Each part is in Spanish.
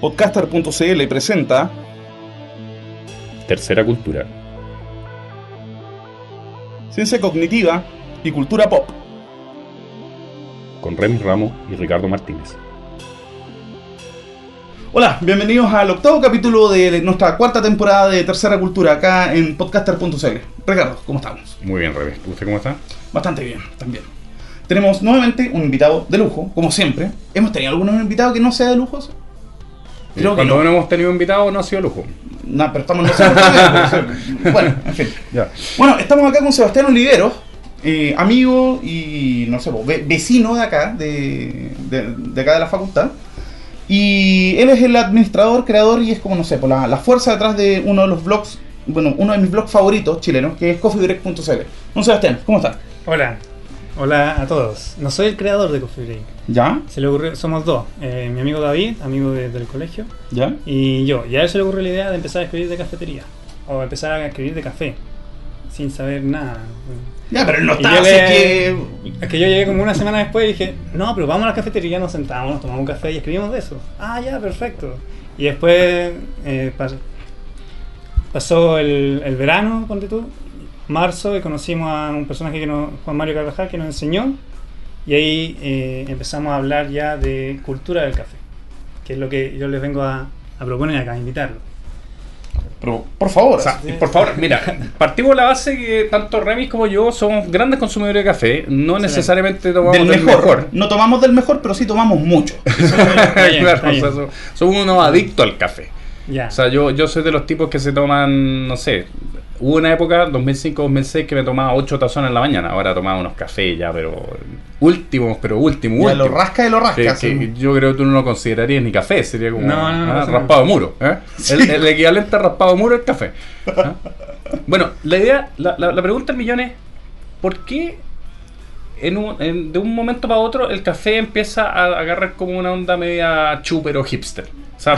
Podcaster.cl presenta Tercera cultura. Ciencia Cognitiva y Cultura Pop. Con Remy Ramos y Ricardo Martínez. Hola, bienvenidos al octavo capítulo de nuestra cuarta temporada de Tercera Cultura acá en Podcaster.cl. Ricardo, ¿cómo estamos? Muy bien, Remy. ¿Usted cómo está? Bastante bien, también. Tenemos nuevamente un invitado de lujo, como siempre. ¿Hemos tenido algunos invitados que no sea de lujo? Creo Cuando que no. hemos tenido invitados no ha sido lujo. No, pero estamos no Bueno, en fin. Bueno, estamos acá con Sebastián Oliveros, eh, amigo y, no sé, vecino de acá, de, de, acá de la facultad. Y él es el administrador, creador y es como, no sé, por la, la, fuerza detrás de uno de los blogs, bueno, uno de mis blogs favoritos chilenos, que es coffeedirect.cl. Don Sebastián, ¿cómo estás? Hola, Hola a todos. No soy el creador de Coffee Break. ¿Ya? Se le ocurrió, somos dos. Eh, mi amigo David, amigo del colegio. ¿Ya? Y yo. Y a él se le ocurrió la idea de empezar a escribir de cafetería. O empezar a escribir de café. Sin saber nada. Ya, pero él no está, así que... Es que yo llegué como una semana después y dije, no, pero vamos a la cafetería, nos sentamos, nos tomamos un café y escribimos de eso. Ah, ya, perfecto. Y después eh, pasó, el, el verano, ponte tú, marzo y conocimos a un personaje que nos, Juan Mario Carvajal, que nos enseñó. Y ahí eh, empezamos a hablar ya de cultura del café, que es lo que yo les vengo a, proponer acá, a invitarlo. Pero, por favor, por favor, mira, partimos de la base que tanto Remis como yo somos grandes consumidores de café, no necesariamente tomamos del, mejor. No tomamos del mejor, pero sí tomamos mucho. somos unos adictos al café. O sea, yo, yo soy de los tipos que se toman, no sé, Hubo una época, 2005-2006, que me tomaba 8 tazones en la mañana. Ahora tomaba unos cafés ya, pero últimos, pero último, ya lo rasca de lo rasca. yo creo que tú no lo considerarías ni café, sería como ¿ah? raspado muro. ¿eh? El, equivalente a raspado muro es café. ¿ah? Bueno, la idea, la, la, pregunta del millón es, ¿por qué en un, de un momento para otro el café empieza a agarrar como una onda media chuper o hipster? O sea,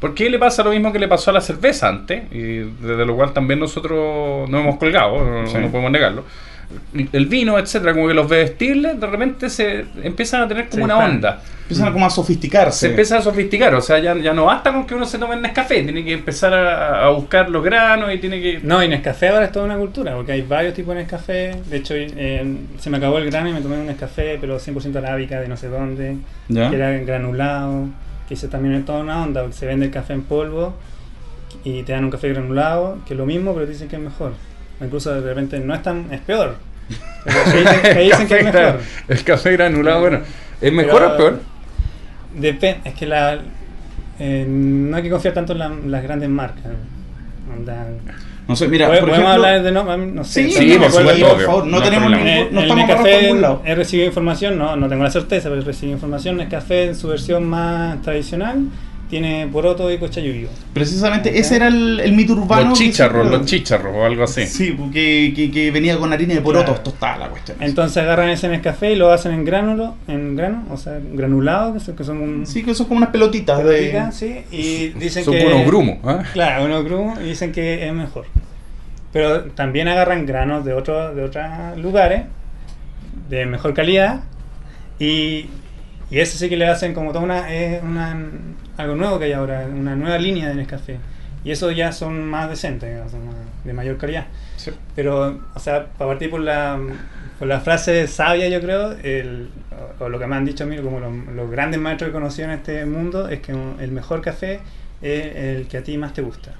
¿por, qué le pasa lo mismo que le pasó a la cerveza antes? Y desde lo cual también nosotros nos hemos colgado, no, podemos negarlo. El vino, etcétera, como que los bebestibles de repente se empiezan a tener como una onda. Empiezan como a sofisticarse. Se empieza a sofisticar, o sea, ya, ya no basta con que uno se tome el Nescafé, tiene que empezar a, buscar los granos y tiene que... No, y Nescafé ahora es toda una cultura, porque hay varios tipos de Nescafé. De hecho, eh, se me acabó el grano y me tomé un Nescafé, pero 100% arábica de no sé dónde, que era granulado que eso también es toda una onda, porque se vende el café en polvo y te dan un café granulado, que es lo mismo, pero te dicen que es mejor. Incluso de repente no es tan, es peor. Pero dicen, que, es mejor. El café granulado, bueno, ¿es mejor o peor? Depende, es que la, eh, no hay que confiar tanto en las grandes marcas. Onda, no sé, mira, por ejemplo, hablar de no, no sé. Sí, por, favor, no, tenemos ningún, no estamos café he recibido información, no, no tengo la certeza, pero he recibido información, es café en su versión más tradicional tiene poroto y cochayuyo. Precisamente ese era el, mito urbano. Los chicharros, los chicharros o algo así. Sí, que, que, venía con harina de porotos tostada la cuestión. Entonces agarran ese café y lo hacen en gránulo, en grano, o sea, granulado, que son, un, Sí, que son como unas pelotitas, de... Sí, y dicen son que... Son unos grumos, ¿eh? Claro, unos grumos y dicen que es mejor. Pero también agarran granos de, otro, de otros lugares, de mejor calidad, y, y eso sí que le hacen como toda una, es una, algo nuevo que hay ahora, una nueva línea de Nescafé. Y eso ya son más decentes, de mayor calidad. Pero, o sea, para partir por la, por la frase sabia, yo creo, el, o, lo que me han dicho a mí, como los, grandes maestros que conocí en este mundo, es que el mejor café es el que a ti más te gusta.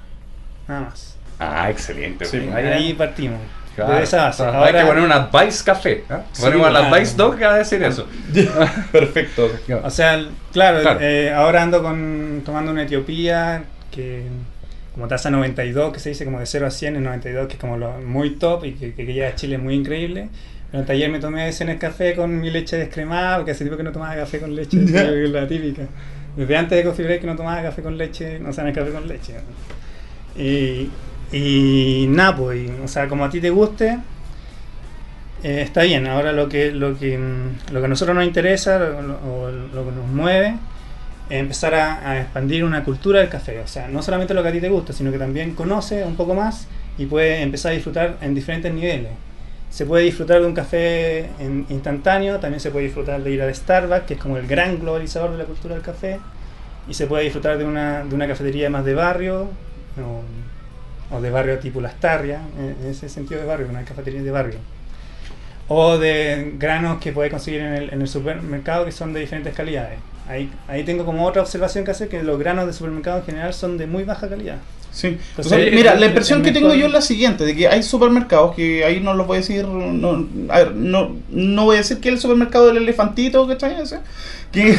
Nada más. Ah, excelente. ahí, partimos. Ahora, hay que poner un Advice Café. ¿eh? Ponemos al Advice Dog que va a decir eso. Perfecto. O sea, claro, Eh, ahora ando con, tomando una Etiopía que como tasa 92, que se dice como de 0 a 100 en 92, que es como lo, muy top y que, que, llega a Chile muy increíble. Pero ayer me tomé ese en el café con mi leche descremada, porque hace tiempo que no tomaba café con leche, es la típica. Desde antes de Coffee Break que no tomaba café con leche, no sea, el café con leche. Y, y nada, pues, o sea, como a ti te guste, eh, está bien. Ahora lo que, lo que, lo que a nosotros nos interesa o lo, que nos mueve es empezar a, expandir una cultura del café. O sea, no solamente lo que a ti te gusta, sino que también conoce un poco más y puede empezar a disfrutar en diferentes niveles. Se puede disfrutar de un café instantáneo, también se puede disfrutar de ir a Starbucks, que es como el gran globalizador de la cultura del café. y se puede disfrutar de una, de una cafetería más de barrio de barrio tipo Las Tarrias, en ese sentido de barrio, una cafetería de barrio. O de granos que puedes conseguir en el, en el supermercado que son de diferentes calidades. Ahí, ahí tengo como otra observación que hacer que los granos de supermercado en general son de muy baja calidad. Sí. mira, la impresión que tengo yo es la siguiente, de que hay supermercados que ahí no lo voy a decir, no, a ver, no, no voy a decir que el supermercado del elefantito, ¿cachai? Que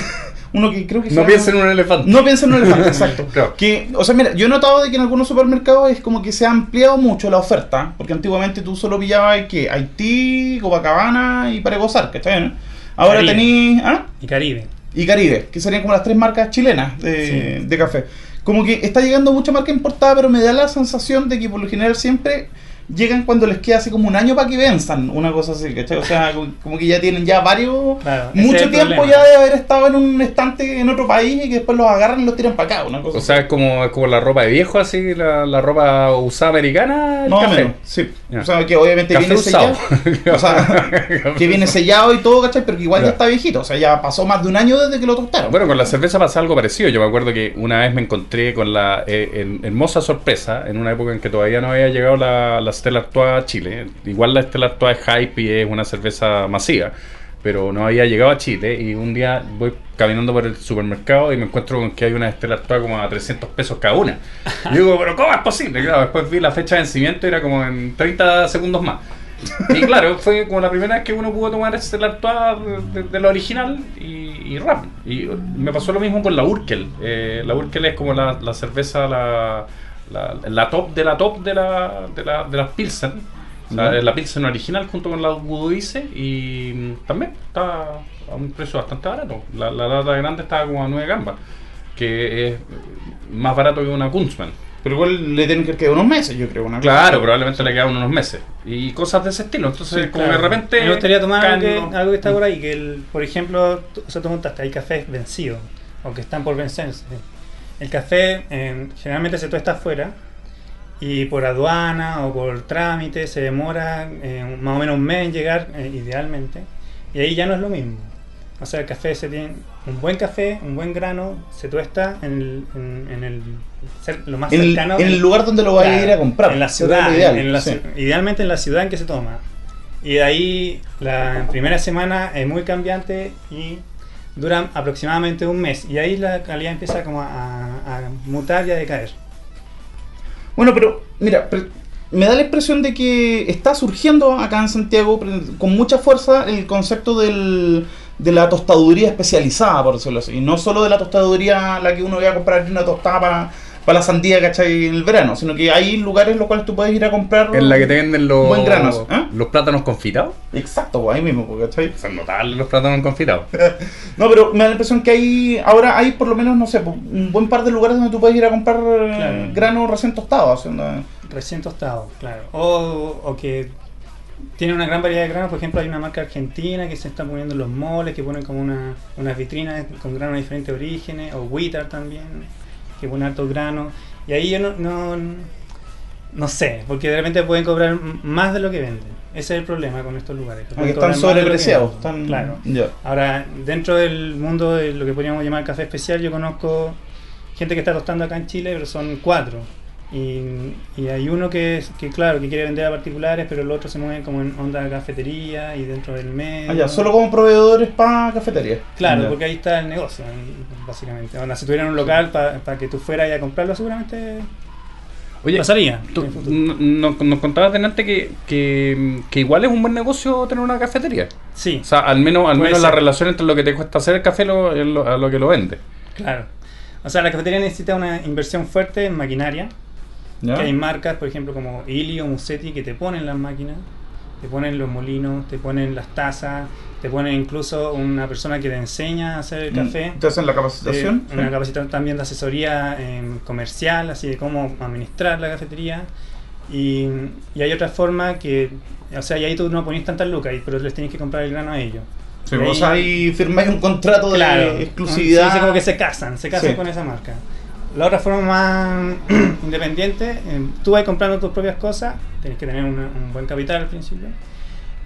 uno que creo que no piensa en un elefante. No piensa en un elefante, exacto. Que, o sea, mira, yo he notado de que en algunos supermercados es como que se ha ampliado mucho la oferta, porque antiguamente tú solo pillabas que Haití, Copacabana y para gozar, ¿cachai? Ahora tenéis... ¿ah? Y Caribe. Y Caribe, que serían como las tres marcas chilenas de, de café como que está llegando mucha marca importada, pero me da la sensación de que por lo general siempre llegan cuando les queda así como un año para que venzan, una cosa así, ¿cachai? O sea, como que ya tienen ya varios, mucho tiempo ya de haber estado en un estante en otro país y que después los agarran y los tiran para acá, una cosa O sea, es como, como la ropa de viejo, así, la, ropa usada americana, el café. sí. O sea, que obviamente viene sellado. o sea, que viene sellado y todo, ¿cachai? Pero que igual ya está viejito, o sea, ya pasó más de un año desde que lo tostaron. Bueno, con la cerveza pasa algo parecido. Yo me acuerdo que una vez me encontré con la eh, hermosa sorpresa, en una época en que todavía no había llegado la Stella Artois a Chile. Igual la Stella Artois es hype y es una cerveza masiva, pero no había llegado a Chile y un día voy caminando por el supermercado y me encuentro con que hay una Stella Artois como a 300 pesos cada una. Y digo, pero ¿cómo es posible? Claro, después vi la fecha de vencimiento y era como en 30 segundos más. Y claro, fue como la primera vez que uno pudo tomar Stella Artois de, lo original y, rap. Y me pasó lo mismo con la Urkel. Eh, la Urkel es como la, la cerveza, la la, top de la top de, la, de, la, de las Pilsen. La, la, Pilsen original junto con la Budweiser y también está a un precio bastante barato. La, la lata grande estaba como a 9 gambas, que es más barato que una Kunzman. Pero igual le tienen que quedar unos meses, yo creo. claro, probablemente le quedan unos meses. Y cosas de ese estilo. Entonces, como de repente. Me gustaría tomar algo que, está por ahí. Que, el, por ejemplo, tú, o sea, tú montaste, hay cafés vencidos o que están por vencerse. El café generalmente se tuesta afuera y por aduana o por trámite se demora eh, más o menos un mes en llegar, eh, idealmente, y ahí ya no es lo mismo. O sea, el café se tiene un buen café, un buen grano, se tuesta en el, en, el lo más cercano. En el lugar donde lo vaya a ir a comprar. En la ciudad, idealmente en la ciudad en que se toma. Y de ahí la primera semana es muy cambiante y duran aproximadamente un mes y ahí la calidad empieza como a, mutar y a decaer. Bueno, pero mira, me da la impresión de que está surgiendo acá en Santiago con mucha fuerza el concepto del, de la tostaduría especializada, por decirlo así. No solo de la tostaduría la que uno va a comprar una tostada para para la sandía, ¿cachai? En el verano, sino que hay lugares en los cuales tú puedes ir a comprar. En la que te venden los, buen granos, ¿eh? los plátanos confitados. Exacto, pues ahí mismo, pues, ¿cachai? Son notables los plátanos confitados. no, pero me da la impresión que hay, ahora hay por lo menos, no sé, pues, un buen par de lugares donde tú puedes ir a comprar eh, granos recién tostados. Recién tostados, claro. O, o que tiene una gran variedad de granos, por ejemplo hay una marca argentina que se está poniendo en los moles, que ponen como una, unas vitrinas con granos de diferentes orígenes, o Wittar también que pone altos granos. Y ahí yo no, no, sé, porque de repente pueden cobrar más de lo que venden. Ese es el problema con estos lugares. Porque están sobrepreciados. Están... Claro. Ahora, dentro del mundo de lo que podríamos llamar café especial, yo conozco gente que está tostando acá en Chile, pero son cuatro. Y, hay uno que, que, claro, que quiere vender a particulares, pero el otro se mueve como en onda de cafetería y dentro del medio. Ah, ya, solo como proveedores para cafetería. Claro, porque ahí está el negocio, básicamente. Onda, si tuvieran un local para que tú fueras a comprarlo, seguramente Oye, pasaría. Tú, nos, contabas delante que, que, que, igual es un buen negocio tener una cafetería. Sí. O sea, al menos, al menos la relación entre lo que te cuesta hacer el café y lo, a lo que lo vende. Claro. O sea, la cafetería necesita una inversión fuerte en maquinaria hay marcas, por ejemplo, como Ili o Musetti, que te ponen las máquinas, te ponen los molinos, te ponen las tazas, te ponen incluso una persona que te enseña a hacer el mm, café. ¿Te hacen la capacitación? una capacitación también de asesoría em, comercial, así de cómo administrar la cafetería. Y, hay otra forma que, o sea, y ahí tú no pones tantas lucas, pero les tienes que comprar el grano a ellos. Sí, vos ahí firmáis un contrato de exclusividad. Sí, como que se casan, se casan con esa marca. La otra forma más independiente, eh, tú vas comprando tus propias cosas, tienes que tener un buen capital al principio.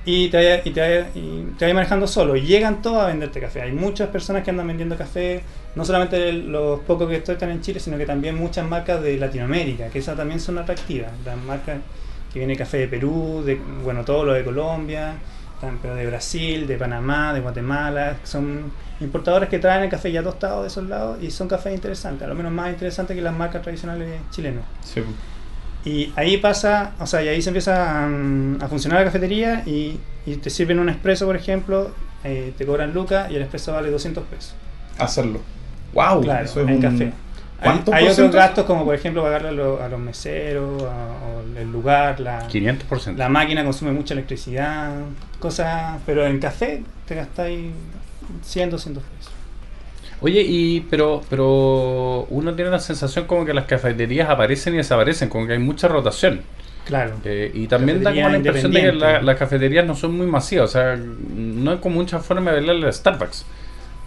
y te vayas y te y manejando solo. Llegan todos a venderte café. Hay muchas personas que andan vendiendo café, no solamente los pocos que están en Chile, sino que también muchas marcas de Latinoamérica, que esas también son atractivas. Las marcas que viene café de Perú, de, bueno, todo lo de Colombia, pero de Brasil, de Panamá, de Guatemala, son importadores que traen el café ya tostado de esos lados y son cafés interesantes, a lo menos más interesantes que las marcas tradicionales chilenas. Sí. Y ahí pasa, o sea, y ahí se empieza a, funcionar la cafetería y, te sirven un expreso, por ejemplo, eh, te cobran lucas y el expreso vale 200 pesos. Hacerlo. ¡Wow! Claro, eso es en café. Hay, otros gastos como por ejemplo pagarle a, los meseros, o el lugar, la, 500%. la máquina consume mucha electricidad, cosas, pero en café te gastáis 100, 200 pesos. Oye, y pero pero uno tiene la sensación como que las cafeterías aparecen y desaparecen, como que hay mucha rotación. Claro. Eh, y también da como la impresión de que las cafeterías no son muy masivas, o sea, no hay como mucha forma de verle a Starbucks.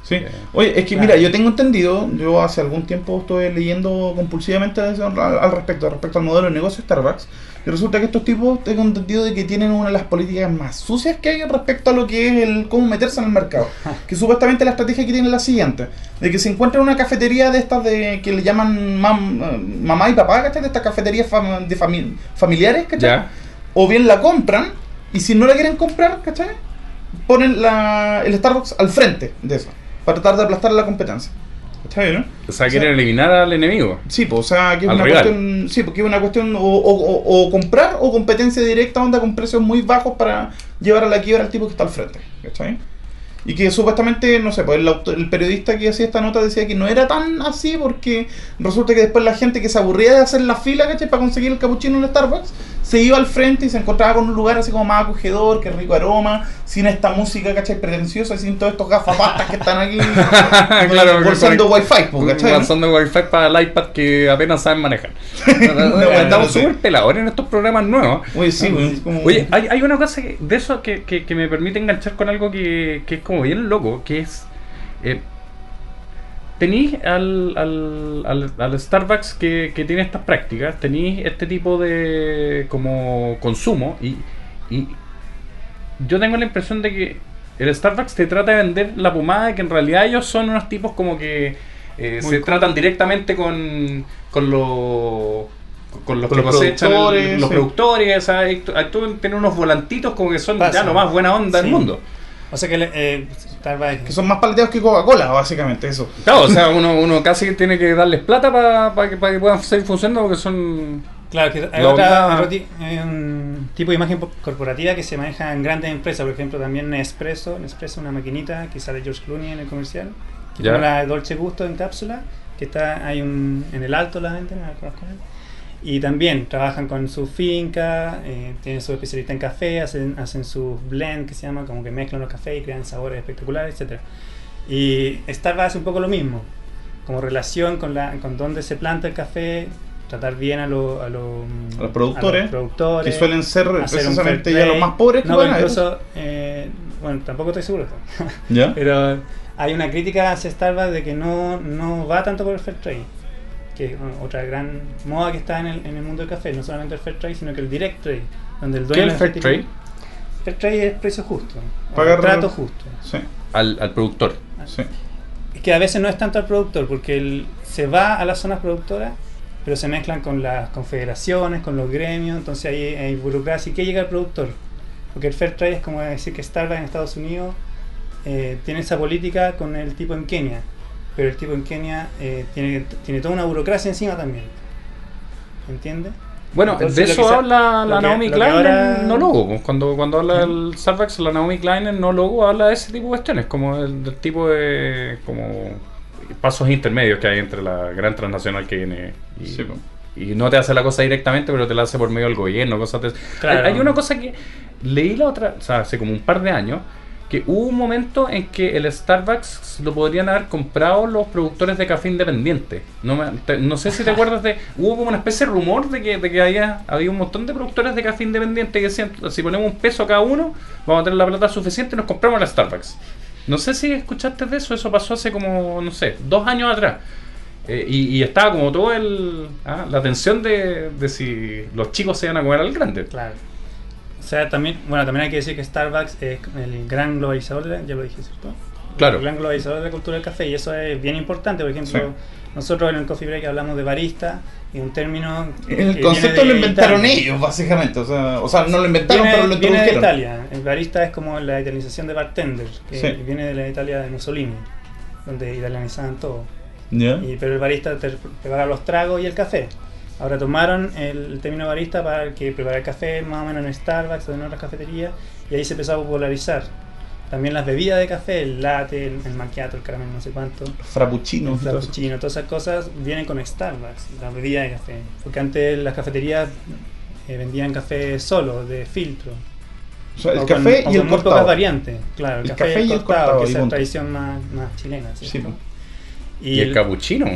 Sí. Eh, Oye, es que mira, yo tengo entendido, yo hace algún tiempo estoy leyendo compulsivamente al, al respecto, respecto al modelo de negocio de Starbucks, y resulta que estos tipos tengo entendido de que tienen una de las políticas más sucias que hay respecto a lo que es el cómo meterse en el mercado. Que supuestamente la estrategia que tienen es la siguiente, de que se encuentra una cafetería de estas de que le llaman mamá y papá, ¿cachai? De estas cafeterías de familiares, ¿cachai? O bien la compran, y si no la quieren comprar, ¿cachai? Ponen la, el Starbucks al frente de eso para tratar de aplastar la competencia. ¿Está bien, O sea, quieren eliminar al enemigo. Sí, pues, o sea, que es una cuestión, sí, porque es una cuestión o, o, o, comprar o competencia directa, onda con precios muy bajos para llevar a la quiebra al tipo que está al frente. ¿Está bien? Y que supuestamente, no sé, pues el, periodista que hacía esta nota decía que no era tan así porque resulta que después la gente que se aburría de hacer la fila, ¿cachai? Para conseguir el capuchino en el Starbucks, se iba al frente y se encontraba con un lugar así como más acogedor, que rico aroma, sin esta música, ¿cachai? Pretenciosa, sin todos estos gafapastas que están aquí claro, bolsando wifi, ¿cachai? Bolsando wifi para el iPad que apenas saben manejar. Estamos súper peladores en estos programas nuevos. Oye, sí, Oye, hay, hay, una cosa de eso que, que, que, me permite enganchar con algo que, que es como bien loco, que es... Eh, tenéis al, al, al, Starbucks que, que, tiene estas prácticas, tenéis este tipo de como consumo y, y yo tengo la impresión de que el Starbucks te trata de vender la pomada y que en realidad ellos son unos tipos como que eh, se tratan directamente con, con los con los que cosechan los productores, tú tienes unos volantitos como que son ya lo más buena onda del mundo. O sea que, eh, que son más paleteados que Coca-Cola, básicamente, eso. Claro, o sea, uno, uno casi tiene que darles plata para que, que puedan seguir funcionando porque son. Claro, que hay otra, un tipo de imagen corporativa que se maneja en grandes empresas, por ejemplo, también Nespresso, Nespresso, una maquinita que sale George Clooney en el comercial, que es la Dolce Gusto en cápsula, que está hay un, en el alto la venta, no la conozco y también trabajan con su finca, eh, tienen su especialista en café, hacen, hacen su blend que se llama, como que mezclan los cafés y crean sabores espectaculares, etc. Y Starbucks hace un poco lo mismo, como relación con, la, con dónde se planta el café, tratar bien a, lo, a, los productores, que suelen ser precisamente ya los más pobres que no, incluso, eh, bueno, tampoco estoy seguro, ¿Ya? pero hay una crítica hacia Starbucks de que no, no va tanto por el fair trade que otra gran moda que está en el, en el mundo del café, no solamente el fair trade, sino que el direct trade, donde el dueño ¿Qué es el fair trade? Fair trade es precio justo, Pagar trato justo. Sí. Al, al, productor. Sí. Es que a veces no es tanto al productor, porque él se va a las zonas productoras, pero se mezclan con las confederaciones, con los gremios, entonces ahí hay burocracia. ¿Y qué llega al productor? Porque el fair trade es como decir que Starbucks en Estados Unidos eh, tiene esa política con el tipo en Kenia pero el tipo en Kenia eh, tiene, tiene toda una burocracia encima también. ¿Entiendes? Bueno, de eso habla la Naomi Klein en No Logo. Pues, cuando, cuando habla el Starbucks, la Naomi Klein en No Logo habla de ese tipo de cuestiones, como el, del tipo de como pasos intermedios que hay entre la gran transnacional que viene y, pues. y no te hace la cosa directamente, pero te la hace por medio del gobierno, cosas de... Claro. Hay, hay, una cosa que leí la otra, o sea, hace como un par de años, que hubo un momento en que el Starbucks lo podrían haber comprado los productores de café independiente. No, no sé si te acuerdas de... Hubo como una especie de rumor de que, de que había, había un montón de productores de café independiente que decían, si ponemos un peso cada uno, vamos a tener la plata suficiente y nos compramos la Starbucks. No sé si escuchaste de eso, eso pasó hace como, no sé, dos años atrás. Eh, y, estaba como todo el... Ah, la tensión de, de si los chicos se iban a comer al grande. Claro. Sea, también, bueno, también hay que decir que Starbucks es el gran globalizador, de, ya lo dije, ¿cierto? Claro. El gran globalizador de la cultura del café y eso es bien importante. Por ejemplo, nosotros en el Coffee Break hablamos de barista y un término. El concepto lo inventaron ellos, básicamente. O sea, o sea, no lo inventaron, pero lo introdujeron. Viene de Italia. El barista es como la italianización de bartender, que viene de la Italia de Mussolini, donde italianizaban todo. Y, pero el barista te prepara los tragos y el café. Ahora tomaron el, término barista para que prepara el café más o menos en Starbucks o en otras cafeterías y ahí se empezó a popularizar. También las bebidas de café, el latte, el, macchiato, el caramelo, no sé cuánto. Frappuccino. frappuccino, todas esas cosas vienen con Starbucks, la bebida de café. Porque antes las cafeterías eh, vendían café solo, de filtro. O sea, el café y el muy pocas variantes, claro. El, café, y el cortado, que es la tradición más, más chilena. Sí, y, el, cappuccino.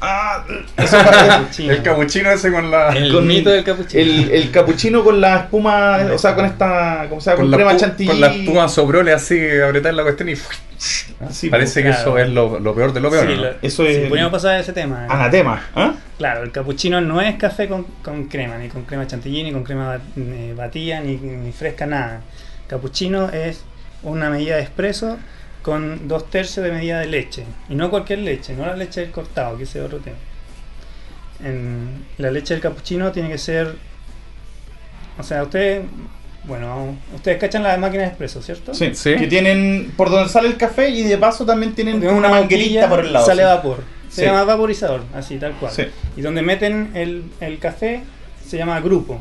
Ah, el capuchino ese con la. El mito del capuchino. El, el capuchino con la espuma, o sea, con esta. ¿Cómo se llama? Con, crema chantilly. Con la espuma sobrole así, apretar la cuestión y. Sí, Parece que eso es lo, lo, peor de lo peor. Sí, ¿no? eso es. Sí, podríamos pasar a ese tema. Anatema. ¿eh? Claro, el capuchino no es café con, con, crema, ni con crema chantilly, ni con crema eh, batida, ni, ni fresca, nada. Capuchino es una medida de espresso con dos tercios de medida de leche. Y no cualquier leche, no la leche del cortado, que ese es otro tema. En la leche del capuchino tiene que ser. O sea, ustedes. Bueno, ustedes cachan la máquina de expreso, ¿cierto? Sí, sí. Que tienen por donde sale el café y de paso también tienen una manguerita por el lado. Sale vapor. Se llama vaporizador, así, tal cual. Y donde meten el, el café se llama grupo.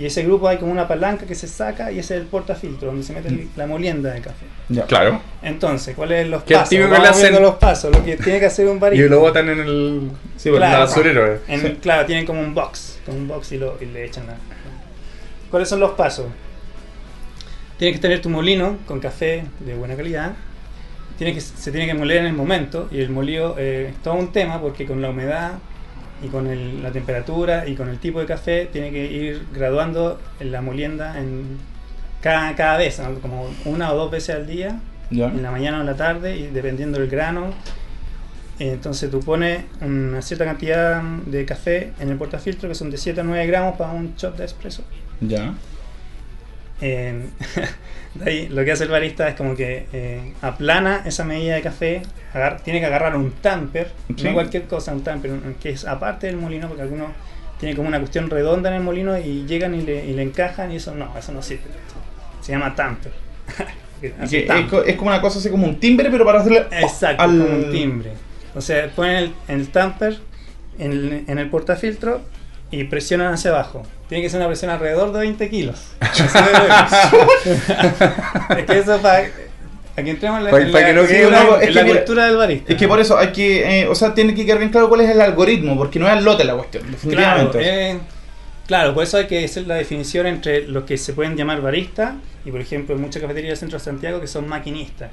Y ese grupo hay como una palanca que se saca y ese es el portafiltro, donde se mete la molienda de café. Ya. Claro. Entonces, ¿cuáles son los pasos? Que le hacen... los pasos, lo que tiene que hacer un barista. Y lo botan en el, sí, claro, basurero. Claro, tienen como un box, como un box y, lo, y le echan la... ¿Cuáles son los pasos? Tienes que tener tu molino con café de buena calidad. Tiene que, se tiene que moler en el momento y el molido eh, es todo un tema porque con la humedad y con el, la temperatura y con el tipo de café tiene que ir graduando en la molienda en cada, cada vez, como una o dos veces al día, en la mañana o en la tarde, y dependiendo del grano. Entonces tú pones una cierta cantidad de café en el portafiltro, que son de 7 a 9 gramos para un shot de espresso. Ya. de ahí lo que hace el barista es como que eh, aplana esa medida de café, tiene que agarrar un tamper, no cualquier cosa, un tamper, que es aparte del molino, porque algunos tienen como una cuestión redonda en el molino y llegan y le, y le encajan y eso no, eso no sirve. Se llama tamper. es, como una cosa así como un timbre, pero para hacerle. Exacto, como un timbre. O sea, ponen el, el tamper en el, en el portafiltro y presionan hacia abajo. Tiene que ser una presión alrededor de 20 kilos. es que eso para. Aquí entremos en la, cultura del barista. Es que por eso hay que. Eh, o sea, tiene que quedar bien claro cuál es el algoritmo, porque no es al lote la cuestión, definitivamente. Claro, eh, Claro, por eso hay que hacer la definición entre los que se pueden llamar baristas y, por ejemplo, en muchas cafeterías del centro de Santiago que son maquinistas.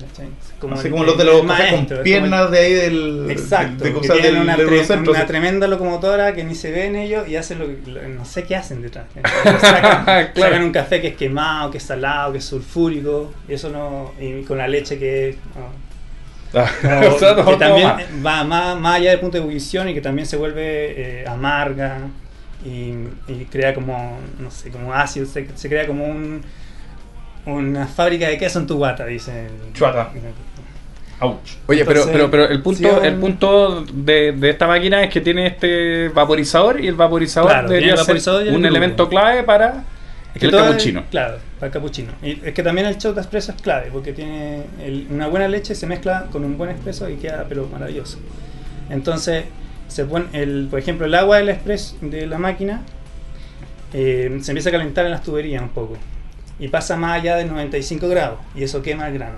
Como Así como los de los con piernas de ahí del. Exacto, que tienen una, una, tremenda locomotora que ni se ve en ellos y hacen lo que. no sé qué hacen detrás. Sacan, un café que es quemado, que es salado, que es sulfúrico, y eso no. y con la leche que es. Ah, que también va más, más, allá del punto de ebullición y que también se vuelve eh, amarga y, crea como, no sé, como ácido, se, crea como un, una fábrica de queso en tu guata, dice. Chuata. Oye, pero, pero, pero el punto, el punto de, de, esta máquina es que tiene este vaporizador y el vaporizador debería ser un elemento clave para el capuchino. Claro, para el capuchino. Y es que también el shot de espresso es clave porque tiene una buena leche se mezcla con un buen espresso y queda pero maravilloso. Entonces, se pone el, por ejemplo, el agua del express de la máquina eh, se empieza a calentar en las tuberías un poco y pasa más allá de 95 grados y eso quema el grano.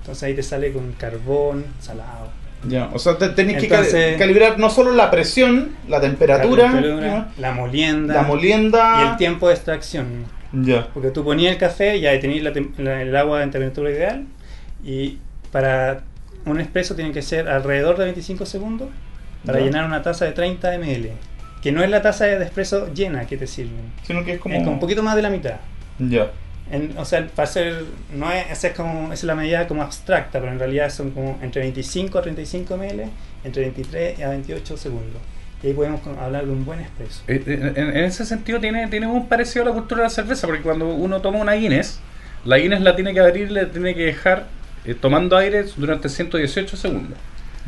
Entonces ahí te sale con carbón, salado. Ya, o sea, tenés que calibrar no solo la presión, la temperatura, la, molienda, la molienda y el tiempo de extracción. Ya. Porque tú ponías el café y ahí tenías el agua en temperatura ideal y para un expreso tiene que ser alrededor de 25 segundos para llenar una taza de 30 ml. Que no es la taza de espresso llena que te sirven. Sino que es como... un poquito más de la mitad. Ya. O sea, para ser, no es, es como, es la medida como abstracta, pero en realidad son como entre 25 a 35 ml, entre 23 a 28 segundos. y ahí podemos hablar de un buen expreso. Eh, eh, en, ese sentido tiene, tiene un parecido a la cultura de la cerveza, porque cuando uno toma una Guinness, la Guinness la tiene que abrir, le tiene que dejar eh, tomando aire durante 118 segundos.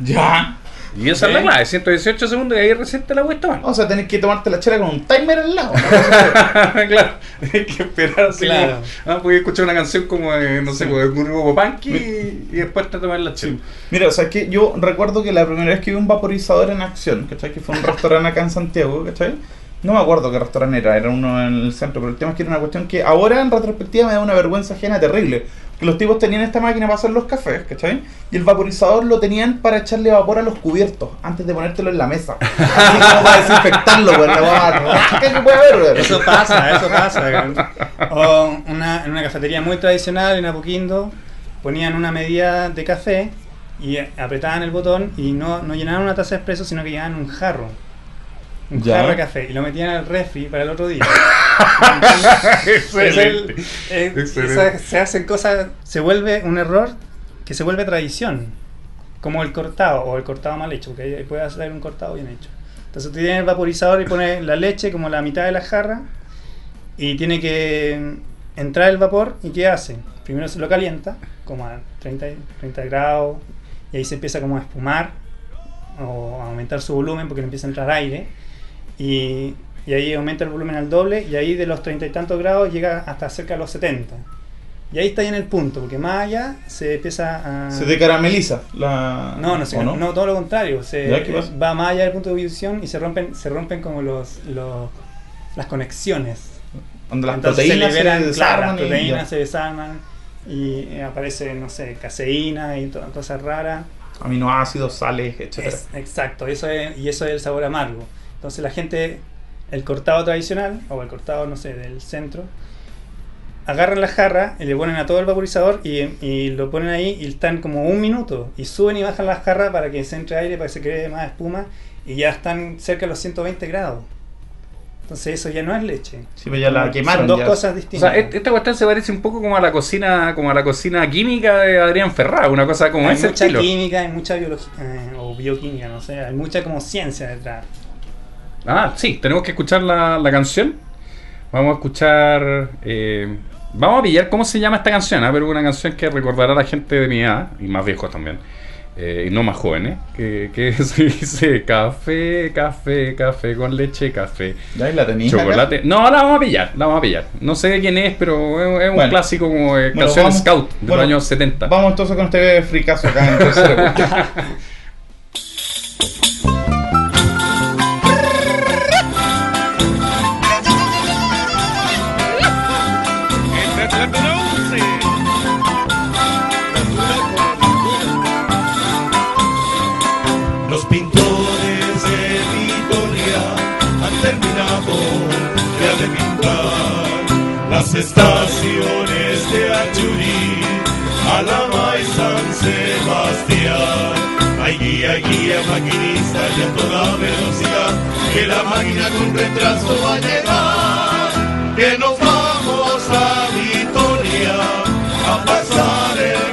Ya. Y esa es la clave, 118 segundos y ahí recién te la tomar. O sea, tenés que tomarte la chela con un timer al lado. claro, tienes que esperar así. Claro. ah, puedes escuchar una canción como, de, no sé, como de un grupo punky y, y, después te tomas la chela. Mira, o sea, que yo recuerdo que la primera vez que vi un vaporizador en acción, ¿cachai? Que fue un restaurante acá en Santiago, ¿cachai? No me acuerdo qué restaurante era, era uno en el centro, pero el tema es que era una cuestión que ahora en retrospectiva me da una vergüenza ajena terrible. Que los tipos tenían esta máquina para hacer los cafés, ¿cachai? Y el vaporizador lo tenían para echarle vapor a los cubiertos antes de ponértelo en la mesa. Así como para desinfectarlo, pues, ¿Qué puede haber, Eso pasa, eso pasa. O una, en una cafetería muy tradicional, en Apoquindo, ponían una medida de café y apretaban el botón y no, no llenaban una taza de espresso, sino que llenaban un jarro un jarro de café y lo metían al refri para el otro día. se hacen cosas, se vuelve un error que se vuelve tradición, como el cortado o el cortado mal hecho, porque puede hacer un cortado bien hecho. Entonces tú tienes el vaporizador y pones la leche como la mitad de la jarra y tiene que entrar el vapor y ¿qué hace? Primero se lo calienta como a 30, 30 grados y ahí se empieza como a espumar o a aumentar su volumen porque le empieza a entrar aire y, ahí aumenta el volumen al doble y ahí de los treinta y tantos grados llega hasta cerca de los 70. Y ahí está ya en el punto, porque más allá se empieza a... Se decarameliza la... No, no, no? todo lo contrario. Se, va más allá del punto de ebullición y se rompen, se rompen como los, los las conexiones. Donde las proteínas se, desarman. las proteínas se desarman y aparece, no sé, caseína y todas cosas raras. Aminoácidos, sales, etc. exacto, eso es, y eso es el sabor amargo. Entonces la gente, el cortado tradicional, o el cortado, no sé, del centro, agarran la jarra y le ponen a todo el vaporizador y, lo ponen ahí y están como un minuto y suben y bajan la jarra para que se entre aire, para que se cree más espuma y ya están cerca de los 120 grados. Entonces eso ya no es leche. Sí, pero ya la quemaron. Son dos cosas distintas. O sea, esta cuestión se parece un poco como a la cocina, como a la cocina química de Adrián Ferrá, una cosa como hay mucha química, hay mucha biología eh, o bioquímica, no sé, hay mucha como ciencia detrás. Ah, sí, tenemos que escuchar la, canción. Vamos a escuchar. Eh, vamos a pillar cómo se llama esta canción, ¿ah? pero una canción que recordará a la gente de mi edad, y más viejos también, eh, y no más jóvenes, que, que se dice café, café, café con leche, café. ¿Ya la tenéis? Chocolate. No, la vamos a pillar, la vamos a pillar. No sé de quién es, pero es, un clásico como canción Scout de los años 70. Vamos entonces con este fricazo acá en tercero. estaciones de Achurí, Alama y San Sebastián. Hay guía, guía, maquinista y toda velocidad, que la máquina con retraso va a llegar, que nos vamos a Vitoria a pasar el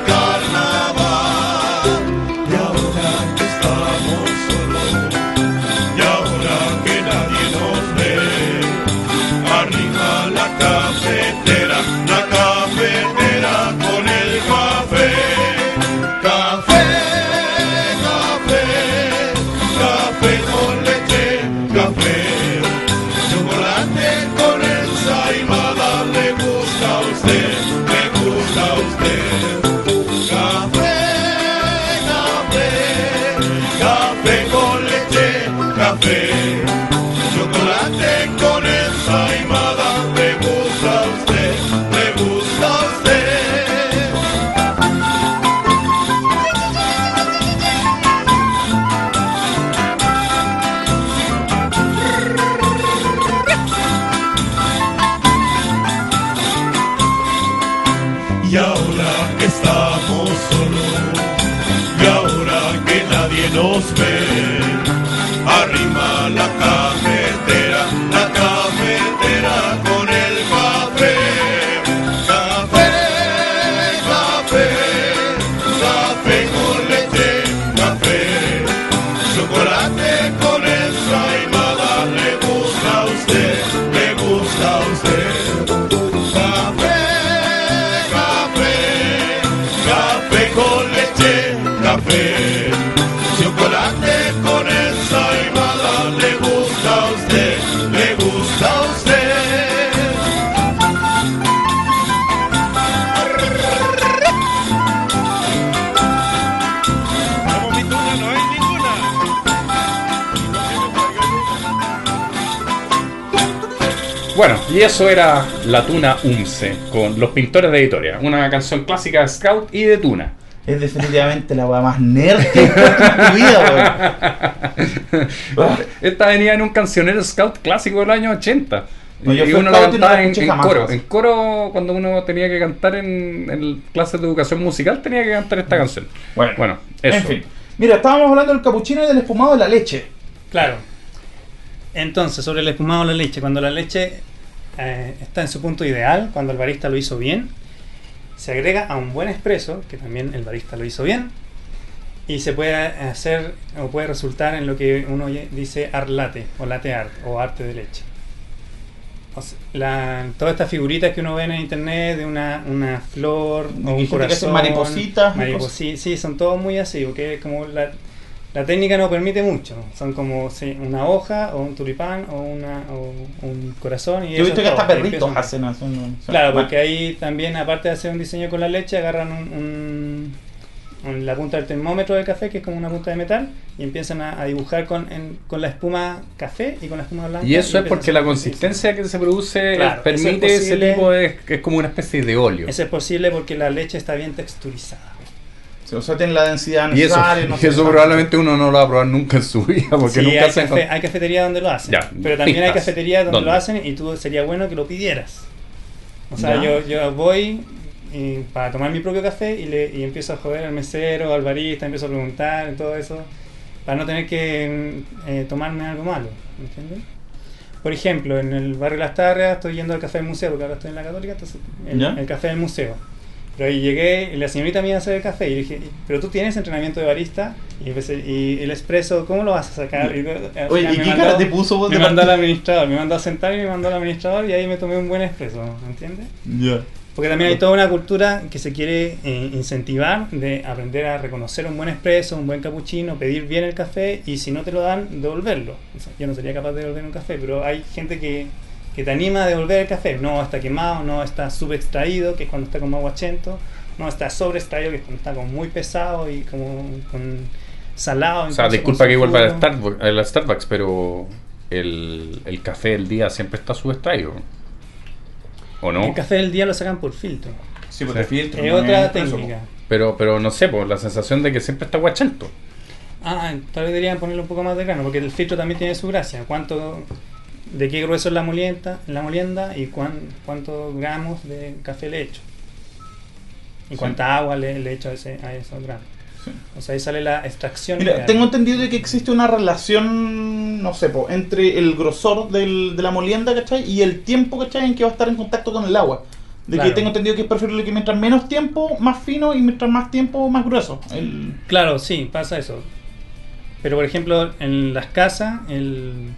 chocolate con el Bueno, y eso era La Tuna Unce, con Los Pintores de Editoria, una canción clásica de Scout y de Tuna. Es definitivamente la weá más nerd que he en tu vida, weón. Esta venía en un cancionero Scout clásico del año 80. y uno la cantaba en, coro. En coro, cuando uno tenía que cantar en, en, clases de educación musical, tenía que cantar esta canción. Bueno, bueno eso. En fin. Mira, estábamos hablando del capuchino y del espumado de la leche. Claro. Entonces, sobre el espumado de la leche, cuando la leche eh, está en su punto ideal, cuando el barista lo hizo bien, se agrega a un buen espresso, que también el barista lo hizo bien, y se puede hacer o puede resultar en lo que uno dice art latte o latte art o arte de leche. todas estas figuritas que uno ve en internet de una, una flor o un corazón, maripositas, sí, son todos muy así, porque es como la, la técnica no permite mucho. Son como una hoja o un tulipán o, una, un corazón. Y Yo he visto que hasta perritos hacen, Claro, porque ahí también, aparte de hacer un diseño con la leche, agarran un, la punta del termómetro del café, que es como una punta de metal, y empiezan a, dibujar con, con la espuma café y con la espuma blanca. Y eso es porque la consistencia que se produce permite ese tipo de. que es como una especie de óleo. Eso es posible porque la leche está bien texturizada. O sea, tiene la densidad necesaria. Y eso, eso probablemente uno no lo va a probar nunca en su vida. Porque nunca hay, café, hay cafeterías donde lo hacen. pero también hay cafeterías donde lo hacen y tú sería bueno que lo pidieras. O sea, yo, yo voy para tomar mi propio café y, le, y empiezo a joder al mesero, al barista, empiezo a preguntar y todo eso, para no tener que eh, tomarme algo malo. ¿Entiendes? Por ejemplo, en el barrio Las Tarrias estoy yendo al café del museo, porque ahora estoy en la Católica, entonces el café del museo pero ahí llegué y la señorita me iba a hacer el café y dije, pero tú tienes entrenamiento de barista y, y el espresso, ¿cómo lo vas a sacar? Y, Oye, ¿y qué cara te puso Me mandó al administrador, me mandó a sentar y me mandó al administrador y ahí me tomé un buen espresso, ¿entiendes? Ya. Porque también hay toda una cultura que se quiere eh, incentivar de aprender a reconocer un buen espresso, un buen cappuccino, pedir bien el café y si no te lo dan, devolverlo. yo no sería capaz de devolver un café, pero hay gente que que te anima a devolver el café. No está quemado, no está subextraído, que es cuando está como aguachento, no está sobreextraído, que es cuando está como muy pesado y como con salado. O sea, disculpa que vuelva a Starbucks, a Starbucks pero el, el, café del día siempre está subextraído. ¿O no? El café del día lo sacan por filtro. Sí, porque filtro. Es otra técnica. Pero, pero no sé, por la sensación de que siempre está aguachento. Ah, tal vez deberían ponerle un poco más de grano, porque el filtro también tiene su gracia. ¿Cuánto de qué grueso es la molienda, la molienda y cuán, cuántos gramos de café le echo. Y cuánta agua le, le echo a, ese, a esos gramos. O sea, ahí sale la extracción. Mira, tengo entendido de que existe una relación, no sé, entre el grosor del, de la molienda, ¿cachai? Y el tiempo, ¿cachai? En que va a estar en contacto con el agua. De que tengo entendido que es preferible que mientras menos tiempo, más fino y mientras más tiempo, más grueso. Claro, sí, pasa eso. Pero por ejemplo, en las casas, el,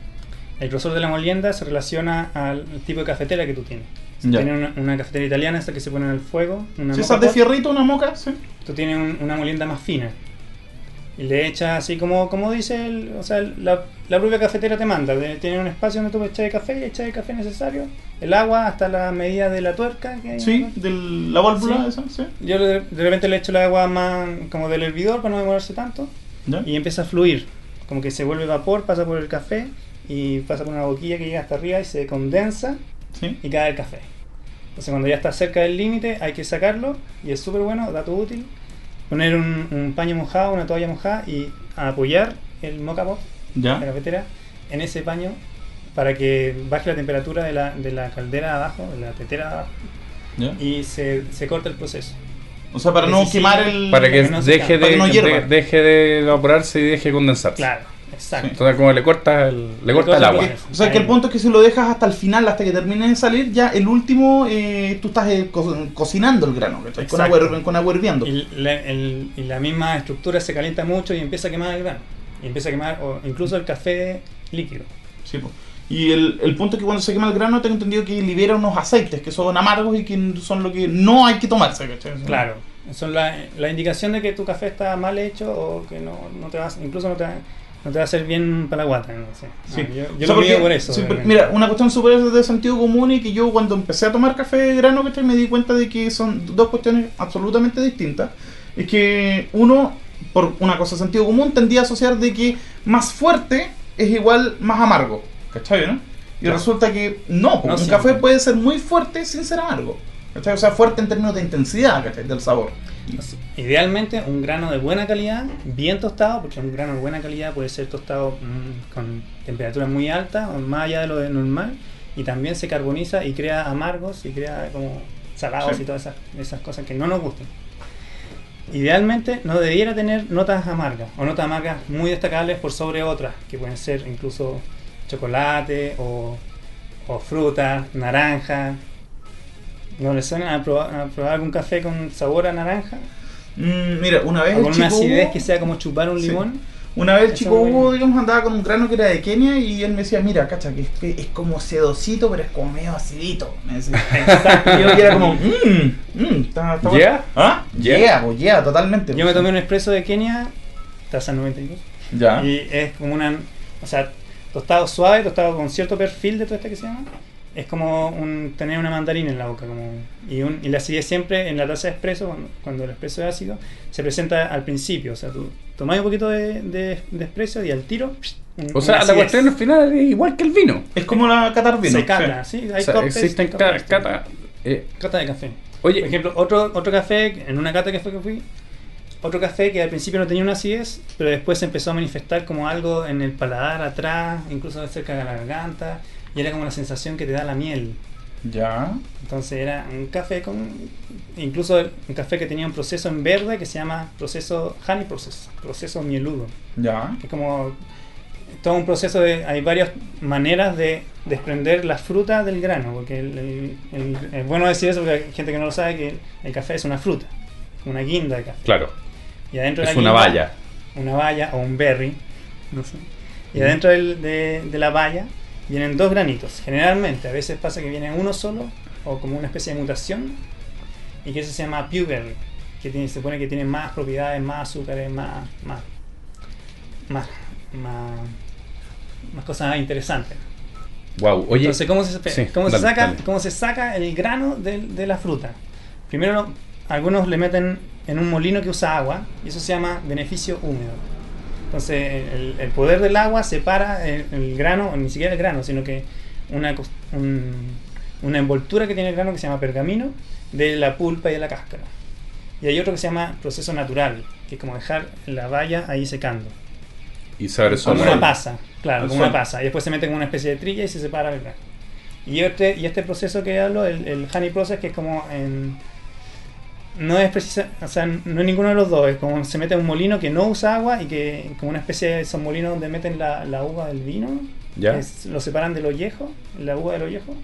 el grosor de la molienda se relaciona al tipo de cafetera que tú tienes. Si tienes una, cafetera italiana, esta que se pone en el fuego. Una si de fierrito, una moca, sí. Tú tienes una molienda más fina. Y le echas así como, como dice, el, o sea, la, propia cafetera te manda. Tiene un espacio donde tú echar el café, echas el café necesario, el agua hasta la medida de la tuerca. Que sí, de la válvula esa, sí. Yo de, repente le echo el agua más como del hervidor para no demorarse tanto. Y empieza a fluir. Como que se vuelve vapor, pasa por el café y pasa por una boquilla que llega hasta arriba y se condensa y cae el café. Entonces cuando ya está cerca del límite hay que sacarlo y es súper bueno, dato útil, poner un, paño mojado, una toalla mojada y apoyar el mocha pot de la cafetera en ese paño para que baje la temperatura de la, de la caldera abajo, de la tetera abajo y se, se corta el proceso. O sea, para no quemar el... Para que, deje, de, deje de evaporarse y deje de condensarse. Claro. Exacto. Entonces como le corta el, le, corta, el agua. O sea que el punto es que si lo dejas hasta el final, hasta que termine de salir, ya el último eh, tú estás eh, cocinando el grano, con agua, con agua hirviendo. Y la, y la, misma estructura se calienta mucho y empieza a quemar el grano. Y empieza a quemar o incluso el café líquido. Sí, pues. Y el, el, punto es que cuando se quema el grano, tengo entendido que libera unos aceites que son amargos y que son lo que no hay que tomarse. Claro, son la, la indicación de que tu café está mal hecho o que no, no te vas, incluso no te, no te va a hacer bien para la guata, no sé. Sí. yo, lo porque, por eso. mira, una cuestión súper de sentido común y que yo cuando empecé a tomar café de grano, me di cuenta de que son dos cuestiones absolutamente distintas. Es que uno, por una cosa de sentido común, tendía a asociar de que más fuerte es igual más amargo. ¿Cachai, no? Y resulta que no, un café puede ser muy fuerte sin ser amargo. O sea, fuerte en términos de intensidad del sabor. Idealmente un grano de buena calidad, bien tostado, porque un grano de buena calidad puede ser tostado mm, con temperaturas muy altas, más allá de lo de normal, y también se carboniza y crea amargos y crea como salados y todas esas, esas cosas que no nos gustan. Idealmente no debiera tener notas amargas o notas amargas muy destacables por sobre otras, que pueden ser incluso chocolate o, o fruta, naranja, ¿No le suena a probar, algún café con sabor a naranja? Mm, mira, una vez. O con una acidez que sea como chupar un limón. Una vez chico Hugo, digamos, andaba con un grano que era de Kenia y él me decía, mira, cacha, que es, como sedosito, pero es como medio acidito. Me decía. y yo era como, mmm, mmm, está, está ¿Yeah? ¿Ah? Yeah, pues yeah, totalmente. Yo me tomé un expreso de Kenia, taza 92. Ya. Y es como una, o sea, tostado suave, tostado con cierto perfil de todo este que se llama es como un, tener una mandarina en la boca. Como, y, un, y la acidez siempre en la taza de espresso, cuando, el espresso es ácido, se presenta al principio. O sea, tú tomás un poquito de, de, espresso y al tiro. o sea, la cuestión al final es igual que el vino. Es como la catar vino. Se cata, sí. hay existen cata, eh. cata de café. Oye, por ejemplo, otro, otro café, en una cata que fue que fui, otro café que al principio no tenía una acidez, pero después se empezó a manifestar como algo en el paladar atrás, incluso cerca de la garganta y era como la sensación que te da la miel. Ya. Entonces era un café con. Incluso un café que tenía un proceso en verde que se llama proceso honey process, proceso mieludo. Ya. Es como todo un proceso de. Hay varias maneras de desprender la fruta del grano, porque es bueno decir eso porque hay gente que no lo sabe que el café es una fruta, una guinda de café. Claro. Y adentro es una valla. Una valla o un berry, no sé. Y adentro de, de la valla vienen dos granitos. Generalmente, a veces pasa que viene uno solo o como una especie de mutación y que eso se llama puberry, que tiene, se supone que tiene más propiedades, más azúcares, más, más, más, más, cosas interesantes. Wow, oye. Entonces, ¿cómo se, ¿cómo se saca, ¿cómo se saca el grano de, de la fruta? Primero, algunos le meten en un molino que usa agua y eso se llama beneficio húmedo entonces, el, poder del agua separa el, grano, ni siquiera el grano, sino que una, una envoltura que tiene el grano que se llama pergamino de la pulpa y de la cáscara. Y hay otro que se llama proceso natural, que es como dejar la valla ahí secando. Y eso. Como una pasa, claro, como una pasa. Y después se mete como una especie de trilla y se separa el grano. Y este, y este proceso que hablo, el, el honey process, que es como en no es precisa, o sea, no es ninguno de los dos, es como se mete en un molino que no usa agua y que como una especie de esos molinos donde meten la, la uva del vino, ¿Ya? lo separan del ollejo, la uva del ollejo.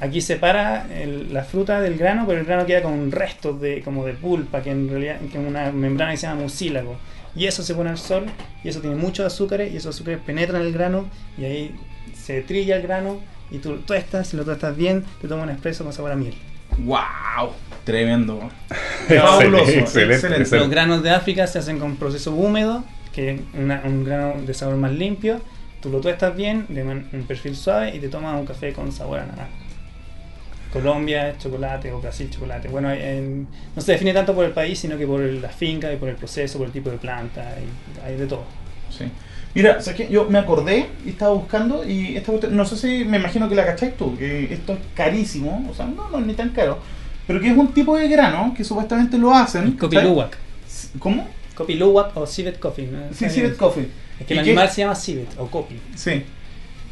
Aquí separa la fruta del grano, pero el grano queda con un resto de como de pulpa, que en realidad que es una membrana que se llama mucílago. Y eso se pone al sol, y eso tiene muchos azúcares, y esos azúcares penetran el grano, y ahí se trilla el grano, y tú tuestas, si lo tuestas bien, te tomas un espresso con sabor a miel. ¡Wow! Tremendo. Fabuloso. excelente, Los granos de África se hacen con proceso húmedo, que es un grano de sabor más limpio. Tú lo tuestas bien, de un perfil suave y te tomas un café con sabor a naranja. Colombia es chocolate o Brasil chocolate. Bueno, no se define tanto por el país, sino que por la finca y por el proceso, por el tipo de planta, y hay de todo. Sí. Mira, yo me acordé y estaba buscando y esta no sé si me imagino que la cacháis tú, que esto es carísimo, o sea, no, no es ni tan caro, pero que es un tipo de grano que supuestamente lo hacen. Coffee Luwak. ¿Cómo? Coffee Luwak o Civet Coffee. Sí, Civet Coffee. Es que el animal se llama Civet o Coffee. Sí.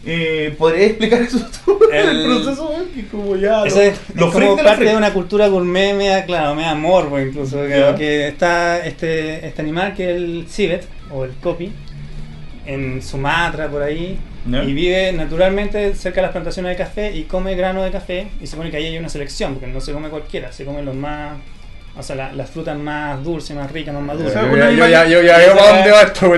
Eh, ¿Podrías explicar eso tú? El, proceso, que como ya. Eso es, como parte de una cultura gourmet, media, claro, media morbo incluso. Que, está este, este animal que es el civet o el copi, en Sumatra, por ahí, y vive naturalmente cerca de las plantaciones de café y come grano de café. Y se supone que ahí hay una selección, porque no se come cualquiera, se comen los más. O sea, las frutas más dulces, más ricas, más maduras. yo, ya, yo ya dónde va esto.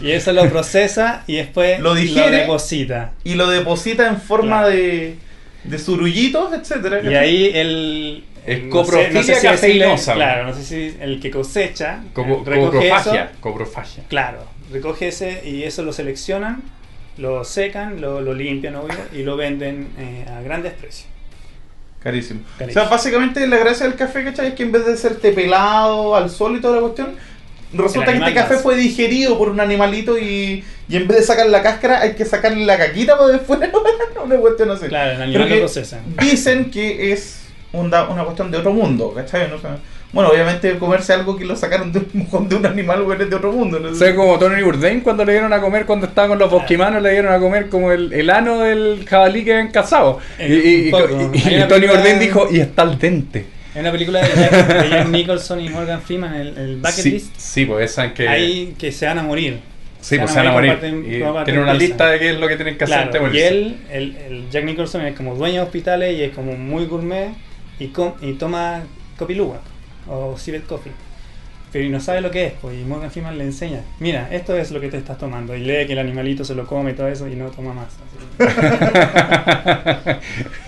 y eso lo procesa y después lo, digiere, deposita. Y lo deposita en forma de, de surullitos, etcétera. Y ahí el, es coprofilia no sé, Claro, no sé si el que cosecha. Como, coprofagia, coprofagia. Claro, recoge ese y eso lo seleccionan, lo secan, lo, lo limpian, obvio, y lo venden eh, a grandes precios. Carísimo. O sea, básicamente la gracia del café, ¿cachai? Es que en vez de ser pelado al sol y toda la cuestión, resulta que este café fue digerido por un animalito y, y en vez de sacar la cáscara hay que sacarle la caquita para después. una cuestión así. Claro, el animal lo procesa. Dicen que es una, una cuestión de otro mundo, ¿cachai? No, bueno, obviamente comerse algo que lo sacaron de un, de un animal bueno, de otro mundo. ¿no? O como Tony Bourdain cuando le dieron a comer, cuando estaba con los bosquimanos, le dieron a comer como el, el ano del jabalí que habían cazado. y, Tony Bourdain dijo, y está al dente. En una película de Jack, Nicholson y Morgan Freeman, el, el Bucket sí, List. Sí, pues esa que. Ahí que se van a morir. Sí, pues se van a morir. tiene una lista de qué es lo que tienen que hacer. y él, el, el, Jack Nicholson es como dueño de hospitales y es como muy gourmet y, com, y toma copiluga o Civet Coffee. Pero no sabe lo que es, pues, y Morgan Freeman le enseña, mira, esto es lo que te estás tomando, y lee que el animalito se lo come y todo eso y no toma más.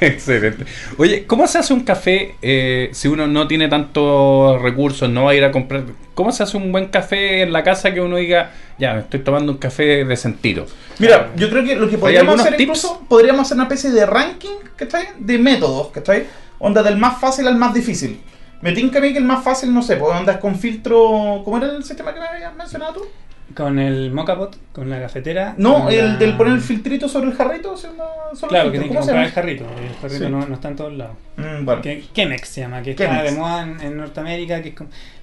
Excelente. Oye, ¿cómo se hace un café eh, si uno no tiene tantos recursos, no va a ir a comprar? ¿Cómo se hace un buen café en la casa que uno diga, ya, me estoy tomando un café de sentido? Mira, yo creo que lo que podríamos hacer incluso, podríamos hacer una especie de ranking, ¿cachai? De métodos, ¿cachai? Onda del más fácil al más difícil. Me tinca a mí que el más fácil, no sé, pues andas con filtro. ¿Cómo era el sistema que me habías mencionado tú? Con el mocapot, con la cafetera. No, el del poner el filtrito sobre el jarrito. claro, que tienes que comprar el jarrito. El jarrito no, no, está en todos lados. Mm, bueno. que, Chemex se llama, que está de moda en, Norteamérica. Que es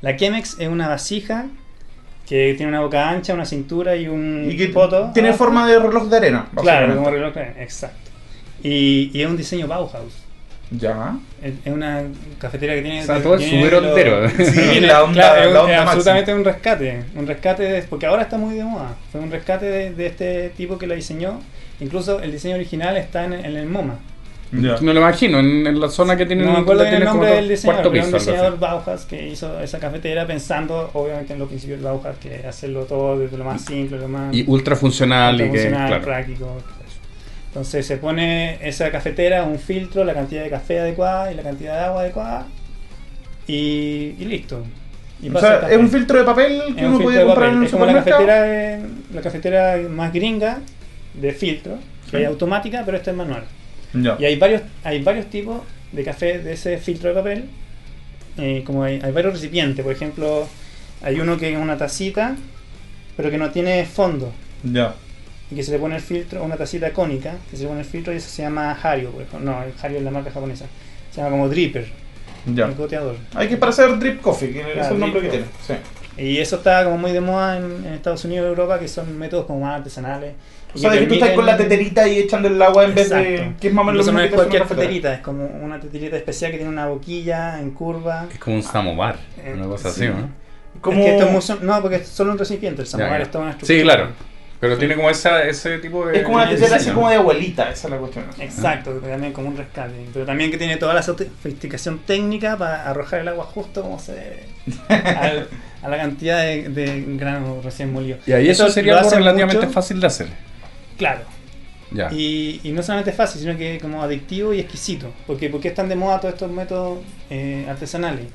la Chemex es una vasija que tiene una boca ancha, una cintura y un y que Tiene forma de reloj de arena. Claro, como reloj de arena, exacto. Y, y es un diseño Bauhaus. Ya. Es una cafetera que tiene. O sea, todo el súper entero. Sí, la onda, es, absolutamente un rescate. Un rescate, porque ahora está muy de moda. Fue un rescate de, este tipo que la diseñó. Incluso el diseño original está en, el MoMA. No lo imagino, en, la zona que tiene No me acuerdo el nombre del diseñador, pero un diseñador Bauhaus que hizo esa cafetera pensando, obviamente, en los principios de Bauhaus, que hacerlo todo desde lo más simple, lo más. Y ultra funcional, y que. Claro. práctico. Entonces se pone esa cafetera, un filtro, la cantidad de café adecuada y la cantidad de agua adecuada y, listo. o sea, es un filtro de papel que uno puede comprar en Es como la cafetera, la cafetera más gringa de filtro, que es automática, pero esta es manual. Y hay varios, hay varios tipos de café de ese filtro de papel. Eh, como hay, hay, varios recipientes, por ejemplo, hay uno que es una tacita, pero que no tiene fondo. Ya y que se le pone el filtro, una tacita cónica, que se le pone el filtro y eso se llama Hario, no, el Hario es la marca japonesa, se llama como Dripper, ya. el goteador. Hay que para hacer Drip Coffee, que es el nombre que tiene. Sí. Y eso está como muy de moda en, Estados Unidos y Europa, que son métodos como más artesanales. O sea, que, que tú estás con la teterita y echando el agua en vez de. que es más o menos lo no es cualquier teterita, es como una teterita especial que tiene una boquilla en curva. Es como un samovar, eh, una cosa así, ¿no? Como... Es que esto es no, porque es solo un recipiente, el samovar es toda una estructura. Sí, claro. Pero tiene como esa, ese tipo de. Es como una tetera así como de abuelita, esa es la cuestión. Exacto, también como un rescate. Pero también que tiene toda la sofisticación técnica para arrojar el agua justo como se debe. a la cantidad de, de granos recién molidos. Y ahí eso, sería algo relativamente fácil de hacer. Claro. Ya. Y, y, no solamente fácil, sino que como adictivo y exquisito. Porque, porque están de moda todos estos métodos eh, artesanales.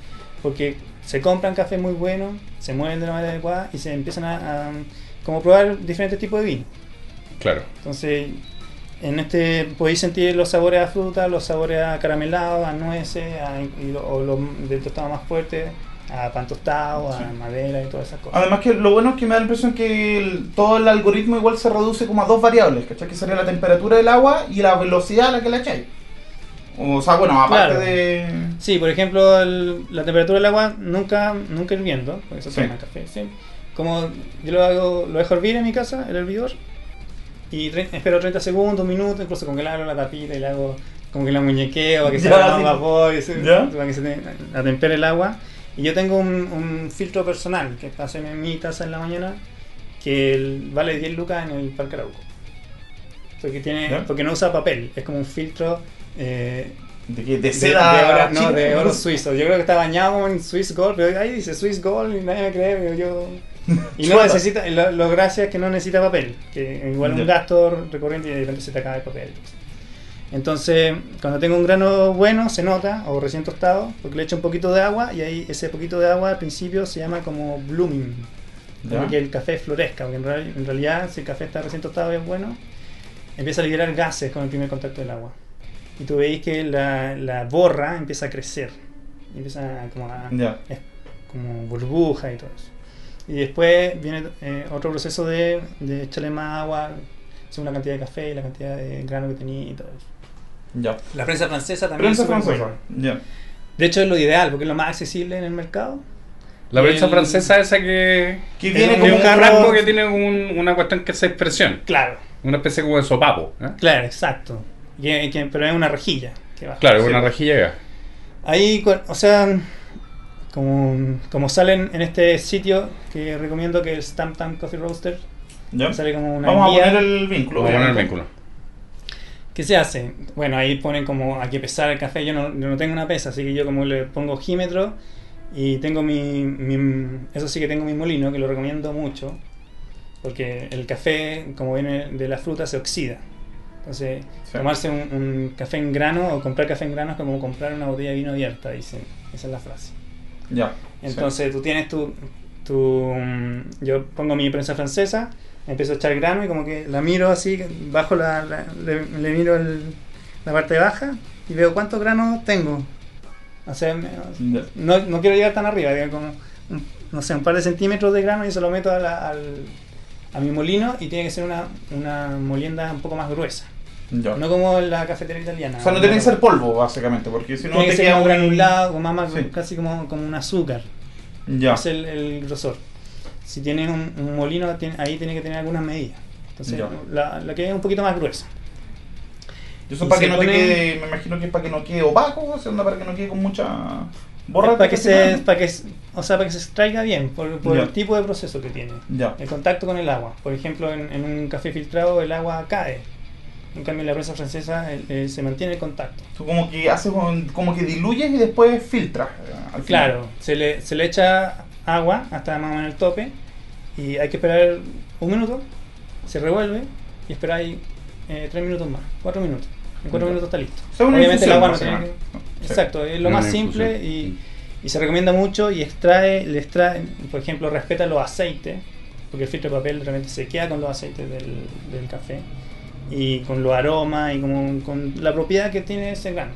Porque se compran café muy bueno, se mueven de la manera adecuada y se empiezan a como probar diferentes tipos de vino. Claro. Entonces, en este podéis sentir los sabores a fruta, los sabores a caramelado, a nueces, o los de tostado más fuerte, a pan tostado, a madera y todas esas cosas. Además que lo bueno es que me da la impresión que todo el algoritmo igual se reduce como a dos variables, ¿cachai? Que sería la temperatura del agua y la velocidad a la que la echáis. O sea, bueno, aparte de... Sí, por ejemplo, la temperatura del agua nunca, nunca hirviendo, porque eso sí. café, ¿sí? Como yo lo hago, lo dejo hervir en mi casa, el hervidor, y espero 30 segundos, un minuto, incluso con que le hago la tapita y le hago como que la muñequeo para que se haga más vapor, para que se atempere el agua. Y yo tengo un, filtro personal que hace en mi taza en la mañana que vale 10 lucas en el Parque Arauco. Porque, tiene, porque no usa papel, es como un filtro eh, de, de seda. De, no, de oro suizo. Yo creo que está bañado en Swiss Gold. Pero ahí dice Swiss Gold y nadie me cree. Yo, y no necesita, lo, lo gracias es que no necesita papel, que igual un gasto recurrente y de repente se te acaba el papel. Entonces, cuando tengo un grano bueno, se nota, o recién tostado, porque le echo un poquito de agua y ahí ese poquito de agua al principio se llama como blooming, para que el café florezca, porque en, realidad si el café está recién tostado y es bueno, empieza a liberar gases con el primer contacto del agua. Y tú veis que la, la borra empieza a crecer, empieza como a, como burbuja y todo eso. Y después viene eh, otro proceso de, de echarle más agua, según la cantidad de café y la cantidad de grano que tenía y todo eso. Ya. La prensa francesa también Prensa francesa. Ya. De hecho es lo ideal porque es lo más accesible en el mercado. La prensa francesa esa que, que viene como un carrasco que tiene un, una cuestión que es expresión. Claro. Una especie como de sopapo. ¿eh? Claro, exacto. pero es una rejilla. Que Claro, es una rejilla. Ahí, o sea, como, como salen en este sitio que recomiendo que es Stamp Time Coffee Roaster, ¿Ya? sale como una Vamos a poner el vínculo. Vamos a poner el vínculo. ¿Qué se hace? Bueno, ahí ponen como a que pesar el café. Yo no, yo no tengo una pesa, así que yo como le pongo ojímetro y tengo mi, mi, Eso sí que tengo mi molino, que lo recomiendo mucho. Porque el café, como viene de la fruta, se oxida. Entonces, tomarse un, café en grano o comprar café en grano es como comprar una botella de vino abierta, dicen. Esa es la frase. Ya. Entonces, tú tienes tu, tu. Yo pongo mi prensa francesa, empiezo a echar grano y como que la miro así, bajo la. le, miro el, la parte baja y veo cuántos granos tengo. O sea, no, no, quiero llegar tan arriba, como, no sé, un par de centímetros de grano y se lo meto a, al, a mi molino y tiene que ser una, una molienda un poco más gruesa. No como la cafetería italiana. O sea, no tiene que ser polvo, básicamente, porque si no te queda un granulado, como más, casi como, como un azúcar. Ya. Es el, el grosor. Si tienes un, molino, ahí tiene que tener algunas medidas. Entonces, la, la, que es un poquito más gruesa. Eso para que no te quede, me imagino que es para que no quede opaco, o sea, para que no quede con mucha borra. Para que, se, para que, o sea, para que se extraiga bien, por, el tipo de proceso que tiene. Ya. El contacto con el agua. Por ejemplo, en, un café filtrado el agua cae. En cambio, en la prensa francesa se mantiene el contacto. Tú como que haces como que diluyes y después filtras. Eh, claro, se le, se le echa agua hasta más o menos el tope y hay que esperar un minuto, se revuelve y esperáis eh, tres minutos más, cuatro minutos. En cuatro minutos está listo. Obviamente el agua no tiene que... Exacto, es lo más simple y, y, se recomienda mucho y extrae, le extrae, por ejemplo, respeta los aceites, porque el filtro de papel realmente se queda con los aceites del, del café y con los aromas y como, con la propiedad que tiene ese grano.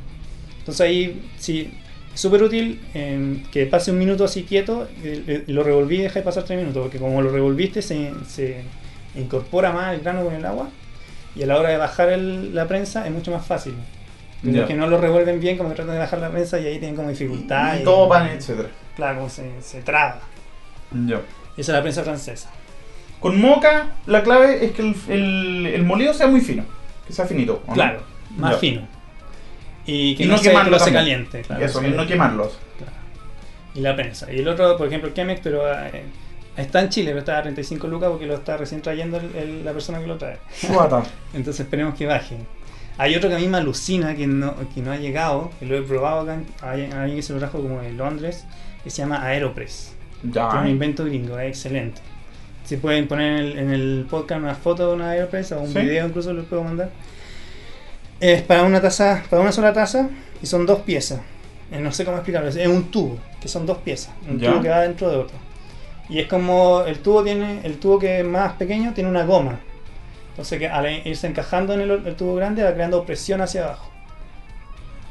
Entonces ahí sí, es súper útil em, que pase un minuto así quieto y, lo revolví y dejáis pasar tres minutos, porque como lo revolviste se, se incorpora más el grano con el agua y a la hora de bajar la prensa es mucho más fácil. Los que no lo revuelven bien, como que tratan de bajar la prensa y ahí tienen como dificultad. Y, todo pan, etc. Claro, como se, se traba. Ya. Esa es la prensa francesa. Con moca, la clave es que el, el, molido sea muy fino, que sea finito. Claro, más fino. Y que no, se, quemarlo se caliente. Claro, Eso, y no quemarlos. Claro. Y la prensa. Y el otro, por ejemplo, el Chemex, pero eh, está en Chile, pero está a 35 lucas porque lo está recién trayendo la persona que lo trae. Entonces esperemos que baje. Hay otro que a mí me alucina, que no, que no ha llegado, que lo he probado acá, hay alguien que se lo trajo como de Londres, que se llama Aeropress. Ya. Que es un invento gringo, es excelente. Si pueden poner en el, podcast una foto de una Aeropress o un video incluso les puedo mandar. Es para una taza, para una sola taza y son dos piezas. Eh, no sé cómo explicarlo, es un tubo, que son dos piezas, un tubo que va dentro de otro. Y es como el tubo tiene, el tubo que es más pequeño tiene una goma. Entonces que al irse encajando en el, tubo grande va creando presión hacia abajo.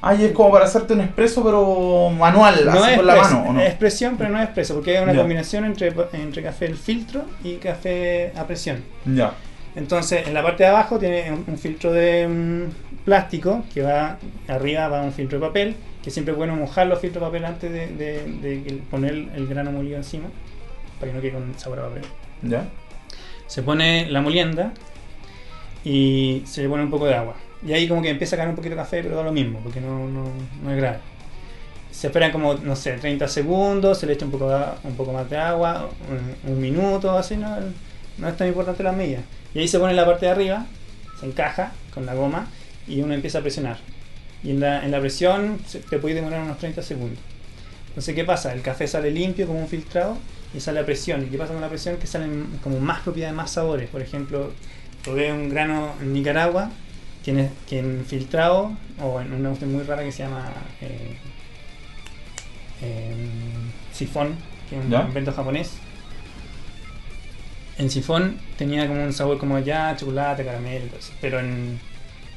Ah, y es como para hacerte un expreso, pero manual, no así con la mano, ¿o no? Es presión, pero no es expreso, porque es una combinación entre, entre café el filtro y café a presión. Ya. Entonces, en la parte de abajo tiene un, filtro de mm, plástico que va arriba, va un filtro de papel, que siempre es bueno mojar los filtros de papel antes de, poner el grano molido encima, para que no quede con sabor a papel. Ya. Se pone la molienda y se le pone un poco de agua. Y ahí como que empieza a caer un poquito de café, pero da lo mismo, porque no, no, no es grave. Se esperan como, no sé, 30 segundos, se le echa un poco, un poco más de agua, un, minuto, así, ¿no? No es tan importante la medida. Y ahí se pone la parte de arriba, se encaja con la goma y uno empieza a presionar. Y en la, en la presión te puede demorar unos 30 segundos. Entonces, ¿qué pasa? El café sale limpio como un filtrado y sale a presión. ¿Y qué pasa con la presión? Que salen como más propiedades, más sabores. Por ejemplo, tuve un grano en Nicaragua que en, filtrado o en una cuestión muy rara que se llama eh, em, sifón, que es un invento japonés. En sifón tenía como un sabor como ya, chocolate, caramelo, pero en,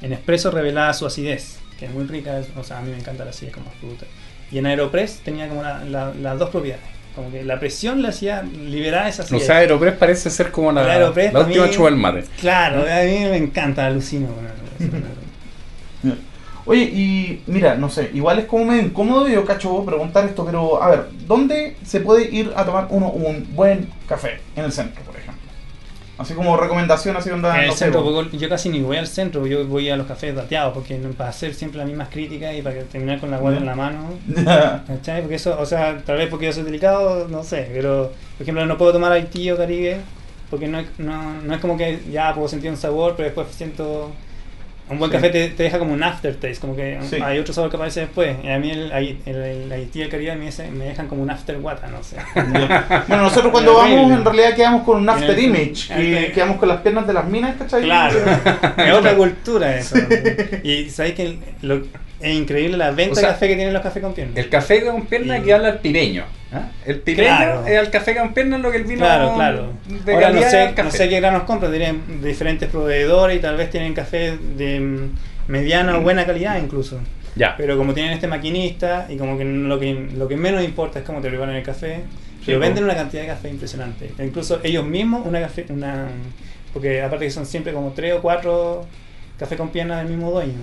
en espresso revelaba su acidez, que es muy rica, o sea, a mí me encanta la acidez como fruta. Y en Aeropress tenía como las dos propiedades. Como que la presión le hacía liberar esa acidez. O sea, Aeropress parece ser como la, la, última chuva del mate. Claro, a mí me encanta, alucino Oye, y mira, no sé, igual es como medio incómodo yo cacho preguntar esto, pero a ver, ¿dónde se puede ir a tomar uno un buen café? En el centro. Así como recomendación, así onda. En el centro, yo casi ni voy al centro, yo voy a los cafés dateados, porque para hacer siempre las mismas críticas y para terminar con la guardia en la mano. Porque eso, o sea, tal vez porque yo soy delicado, no sé, pero por ejemplo no puedo tomar Haití o Caribe, porque no, no, no es como que ya puedo sentir un sabor, pero después siento un buen café te, deja como un aftertaste, como que hay otro sabor que aparece después. Y a mí el, el, el, el Caribe me, me, dejan como un after guata, no sé. bueno, nosotros cuando vamos en realidad quedamos con un after image, y quedamos con las piernas de las minas, ¿cachai? Claro, es otra cultura eso. y sabéis que lo, es increíble la venta de café que tienen los cafés con piernas. El café con piernas que habla el pireño. ¿ah? El pireño es el café con piernas lo que el vino claro, claro. De Ahora no sé, no sé qué granos compran, tienen diferentes proveedores y tal vez tienen café de mm, mediana o buena calidad incluso. Ya. Pero como tienen este maquinista y como que lo que, lo que menos importa es cómo te preparan el café, pero venden una cantidad de café impresionante. E incluso ellos mismos, una café, una porque aparte que son siempre como tres o cuatro café con piernas del mismo dueño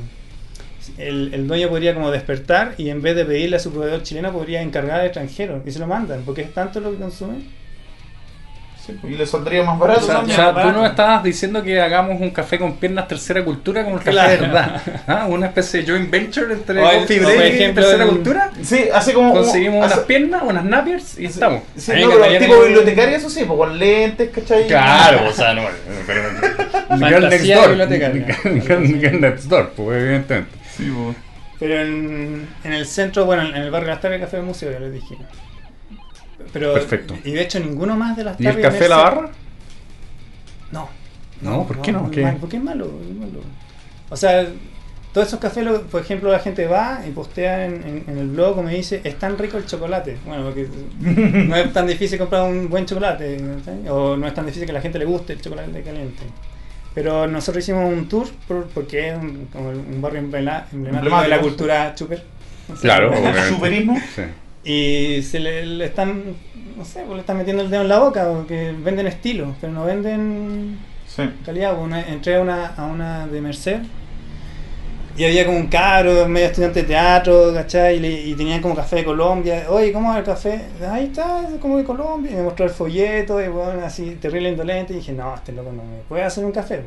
el, el, dueño podría como despertar y en vez de pedirle a su proveedor chileno podría encargar al extranjero y se lo mandan, porque es tanto lo que consume. Sí, pues, y le saldría más barato. O sea, tú no estabas diciendo que hagamos un café con piernas tercera cultura como el café de verdad. ¿Ah? Una especie de joint venture entre coffee y tercera cultura. Sí, así como. Conseguimos unas piernas, unas napiers y estamos. Sí, no, pero tipo bibliotecario, eso sí, pues con lentes, ¿cachai? Claro, o sea, no. Girl next door. Girl next door, pues evidentemente. Pero en, en, el centro, bueno, en el barrio de las Tardes, Café de Museo, ya les dije. Pero, Perfecto. Y de hecho, ninguno más de las tardes. ¿Y el café la barra? No. No, ¿por qué no? Porque es malo, es malo. O sea, todos esos cafés, por ejemplo, la gente va y postea en, en, el blog o me dice, es tan rico el chocolate. Bueno, porque no es tan difícil comprar un buen chocolate, o no es tan difícil que a la gente le guste el chocolate caliente. Pero nosotros hicimos un tour porque es un, como un barrio emblemático de la cultura chuper. claro, el superismo. Y se le, están, no sé, pues le están metiendo el dedo en la boca, porque venden estilo, pero no venden calidad. Una, entré a una, a una de Merced y había como un caro, medio estudiante de teatro, ¿cachai? Y, tenían como café de Colombia. Oye, ¿cómo es el café? Ahí está, es como de Colombia. Y me mostró el folleto, y bueno, así terrible indolente. Y dije, no, este loco no me puede hacer un café.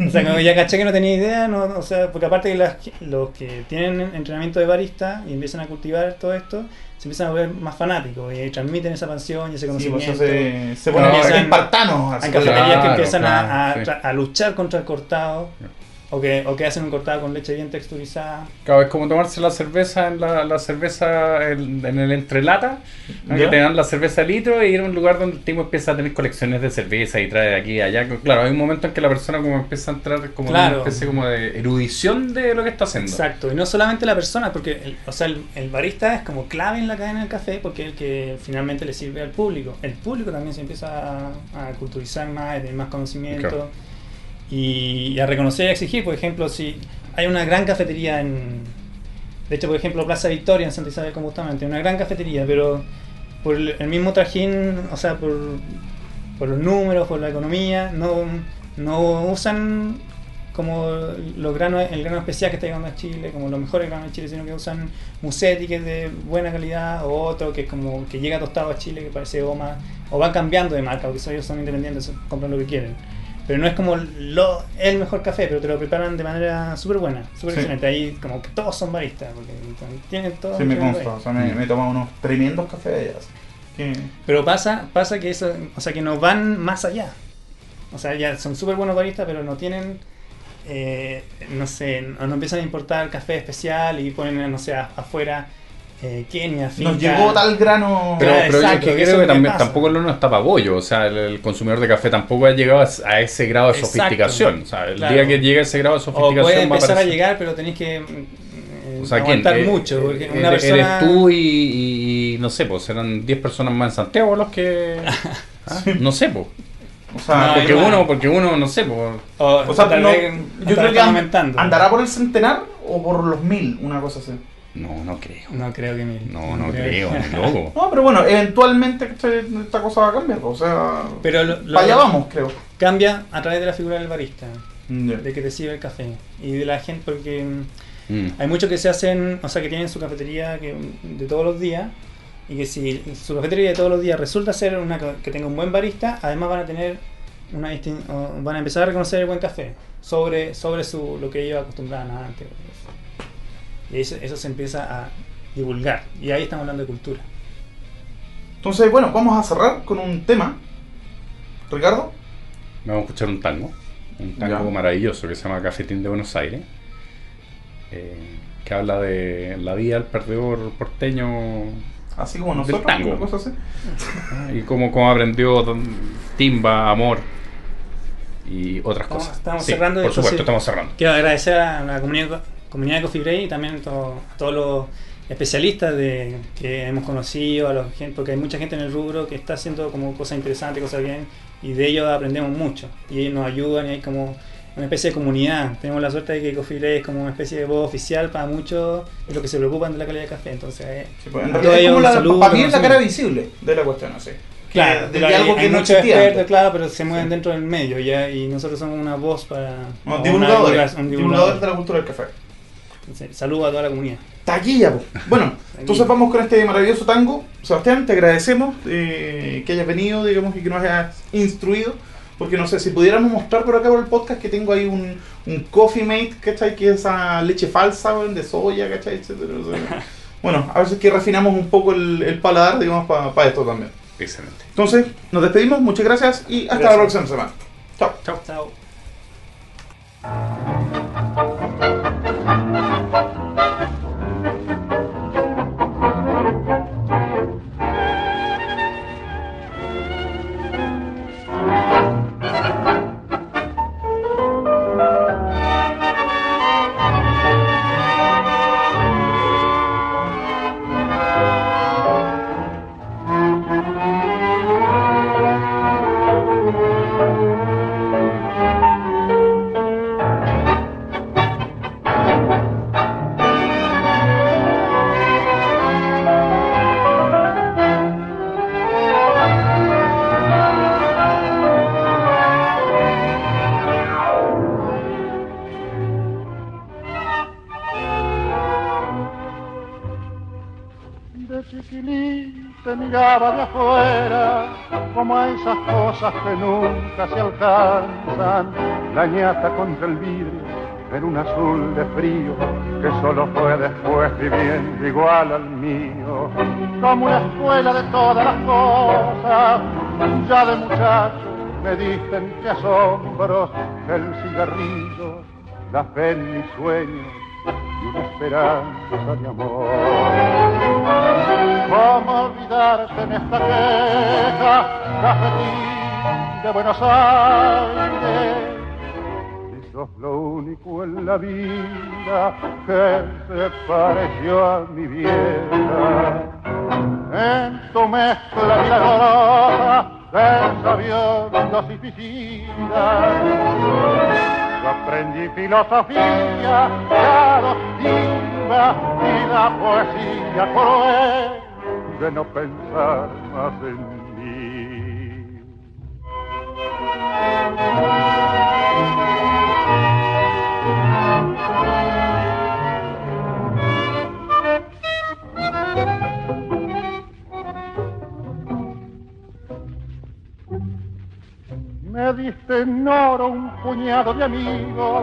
O sea, como ya caché que no tenía idea, no, o sea, porque aparte que los que tienen entrenamiento de barista y empiezan a cultivar todo esto, se empiezan a ver más fanáticos y transmiten esa pasión y ese pues, conocimiento. se, se ponen espartanos. Hay cafeterías que empiezan a, a, luchar contra el cortado. O que, o que hacen un cortado con leche bien texturizada. Claro, es como tomarse la cerveza en la, la cerveza en, el entrelata, que te dan la cerveza de litro y ir a un lugar donde el tipo empieza a tener colecciones de cerveza y trae de aquí a allá. Claro, hay un momento en que la persona como empieza a entrar como una especie como de erudición de lo que está haciendo. Exacto, y no solamente la persona, porque el, o sea, el, barista es como clave en la cadena del café porque es el que finalmente le sirve al público. El público también se empieza a, culturizar más, a tener más conocimiento y, a reconocer y a exigir. Por ejemplo, si hay una gran cafetería en. De hecho, por ejemplo, Plaza Victoria en Santa Isabel, como justamente, una gran cafetería, pero por el mismo trajín, o sea, por, por los números, por la economía, no, no usan como los granos, el grano especial que está llegando a Chile, como los mejores granos de Chile, sino que usan Musetti, que es de buena calidad, o otro que es como que llega tostado a Chile, que parece goma, o van cambiando de marca, porque ellos son independientes, compran lo que quieren. Pero no es como lo, el mejor café, pero te lo preparan de manera súper buena, súper excelente. Ahí como que todos son baristas, porque tienen todo. Sí, me consta, o sea, me, he tomado unos tremendos cafés allá. Pero pasa, pasa que eso, o sea, que nos van más allá. O sea, ya son súper buenos baristas, pero no tienen, eh, no sé, no, empiezan a importar café especial y ponen, no sé, afuera eh, Kenia, Nos llegó tal grano. Pero, pero yo creo que también, tampoco el horno está para bollo. O sea, el, consumidor de café tampoco ha llegado a, ese grado de sofisticación. O sea, el día que llegue a ese grado de sofisticación. O puede empezar a, llegar, pero tenéis que. Eh, o sea, aguantar eh, mucho. Porque una persona... Eres tú y, no sé, pues serán 10 personas más en Santiago los que. ¿Ah? No sé, pues. O sea, porque, uno, porque uno, no sé, pues. O, sea, yo creo que andará por el centenar o por los mil, una cosa así. No, no creo. No creo que mil. No, no, creo, ni loco. No, pero bueno, eventualmente esta cosa va a cambiar. O sea, pero lo, allá vamos, creo. Cambia a través de la figura del barista, de que te sirve el café. Y de la gente, porque mm. hay muchos que se hacen, o sea, que tienen su cafetería que, de todos los días. Y que si su cafetería de todos los días resulta ser una que tenga un buen barista, además van a tener una van a empezar a reconocer el buen café sobre, sobre su, lo que ellos acostumbraban antes. Y eso, eso se empieza a divulgar. Y ahí estamos hablando de cultura. Entonces, bueno, vamos a cerrar con un tema. Ricardo. Vamos a escuchar un tango. Un tango maravilloso que se llama Cafetín de Buenos Aires. Eh, que habla de la vida del perdedor porteño. Así como nosotros. Del tango. Ah, y cómo, cómo aprendió timba, amor y otras cosas. Estamos cerrando. Por supuesto, estamos cerrando. Quiero agradecer a la comunidad comunidad de Coffee Break y también a todos los especialistas de, que hemos conocido, a los, porque hay mucha gente en el rubro que está haciendo como cosas interesantes, cosas bien, y de ellos aprendemos mucho. Y ellos nos ayudan y hay como una especie de comunidad. Tenemos la suerte de que Coffee Break es como una especie de voz oficial para muchos de los que se preocupan de la calidad de café. Entonces, eh, pues, para mí es la cara visible de la cuestión, sé. Claro, de, algo que no muchos expertos, claro, pero se mueven dentro del medio ya, y nosotros somos una voz para... un divulgadores, un divulgador de la cultura del café. Saludos a toda la comunidad. Taquilla, Bueno, entonces vamos con este maravilloso tango. Sebastián, te agradecemos eh, que hayas venido, digamos, y que nos hayas instruido. Porque no sé, si pudiéramos mostrar por acá por el podcast que tengo ahí un, un Coffee Mate, ¿cachai? Que es esa leche falsa, de soya, ¿cachai? bueno, a veces que refinamos un poco el, paladar, digamos, para esto también. Excelente. Entonces, nos despedimos, muchas gracias y hasta la próxima semana. Chao. Chao. Chao. Alcanzan, la ñata contra el vidrio en un azul de frío que solo fue después viviendo igual al mío, como una escuela de todas las cosas, ya de muchacho me dicen que asombros, el cigarrillo, la fe en mis sueños y una esperanza de amor. ¿Cómo olvidarte en esta queja, cafetín? De Buenos Aires. Y sos lo único en la vida que se pareció a mi vieja. En tu mezcla milagrosa de sabiondos y piscinas. Yo aprendí filosofía, la timba y la poesía cruel de no pensar más en me diste en oro un puñado de amigos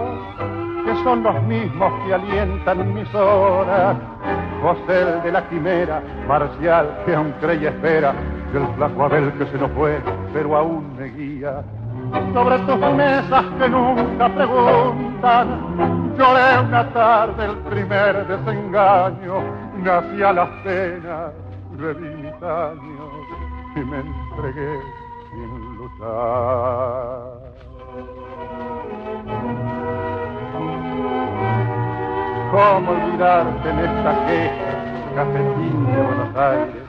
que son los mismos que alientan mis horas. José de la quimera, Marcial que aún cree y espera, y el flaco Abel que se nos fue, pero aún me guía sobre tus mesas que nunca preguntan. Lloré una tarde el primer desengaño, nací a las penas, mis años y me entregué sin luchar. ¿Cómo olvidarte en esta queja, cafetín de Buenos Aires?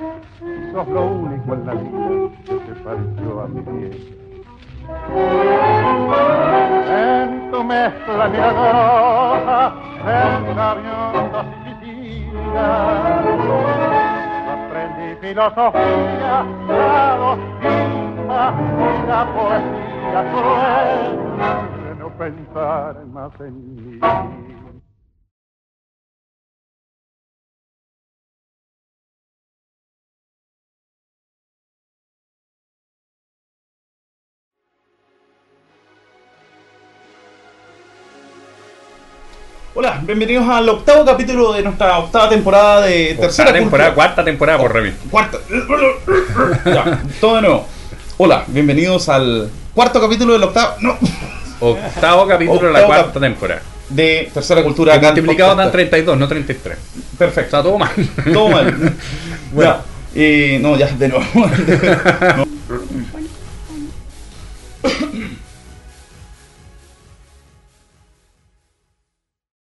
Sos lo único en la vida que pareció a mi vieja en tu mezcla milagrosa, en aviones y Aprendí filosofía, la doctrina y la poesía cruel de no pensar más en mí. Hola, bienvenidos al octavo capítulo de nuestra octava temporada de tercera temporada, cuarta temporada por Remy. Cuarta. ya, todo de nuevo. Hola, bienvenidos al cuarto capítulo del octavo. No. Octavo capítulo de la cuarta temporada. De tercera cultura. multiplicado dan 32, no 33. Perfecto. Está todo mal. Todo mal. bueno. Ya, no, ya, de nuevo.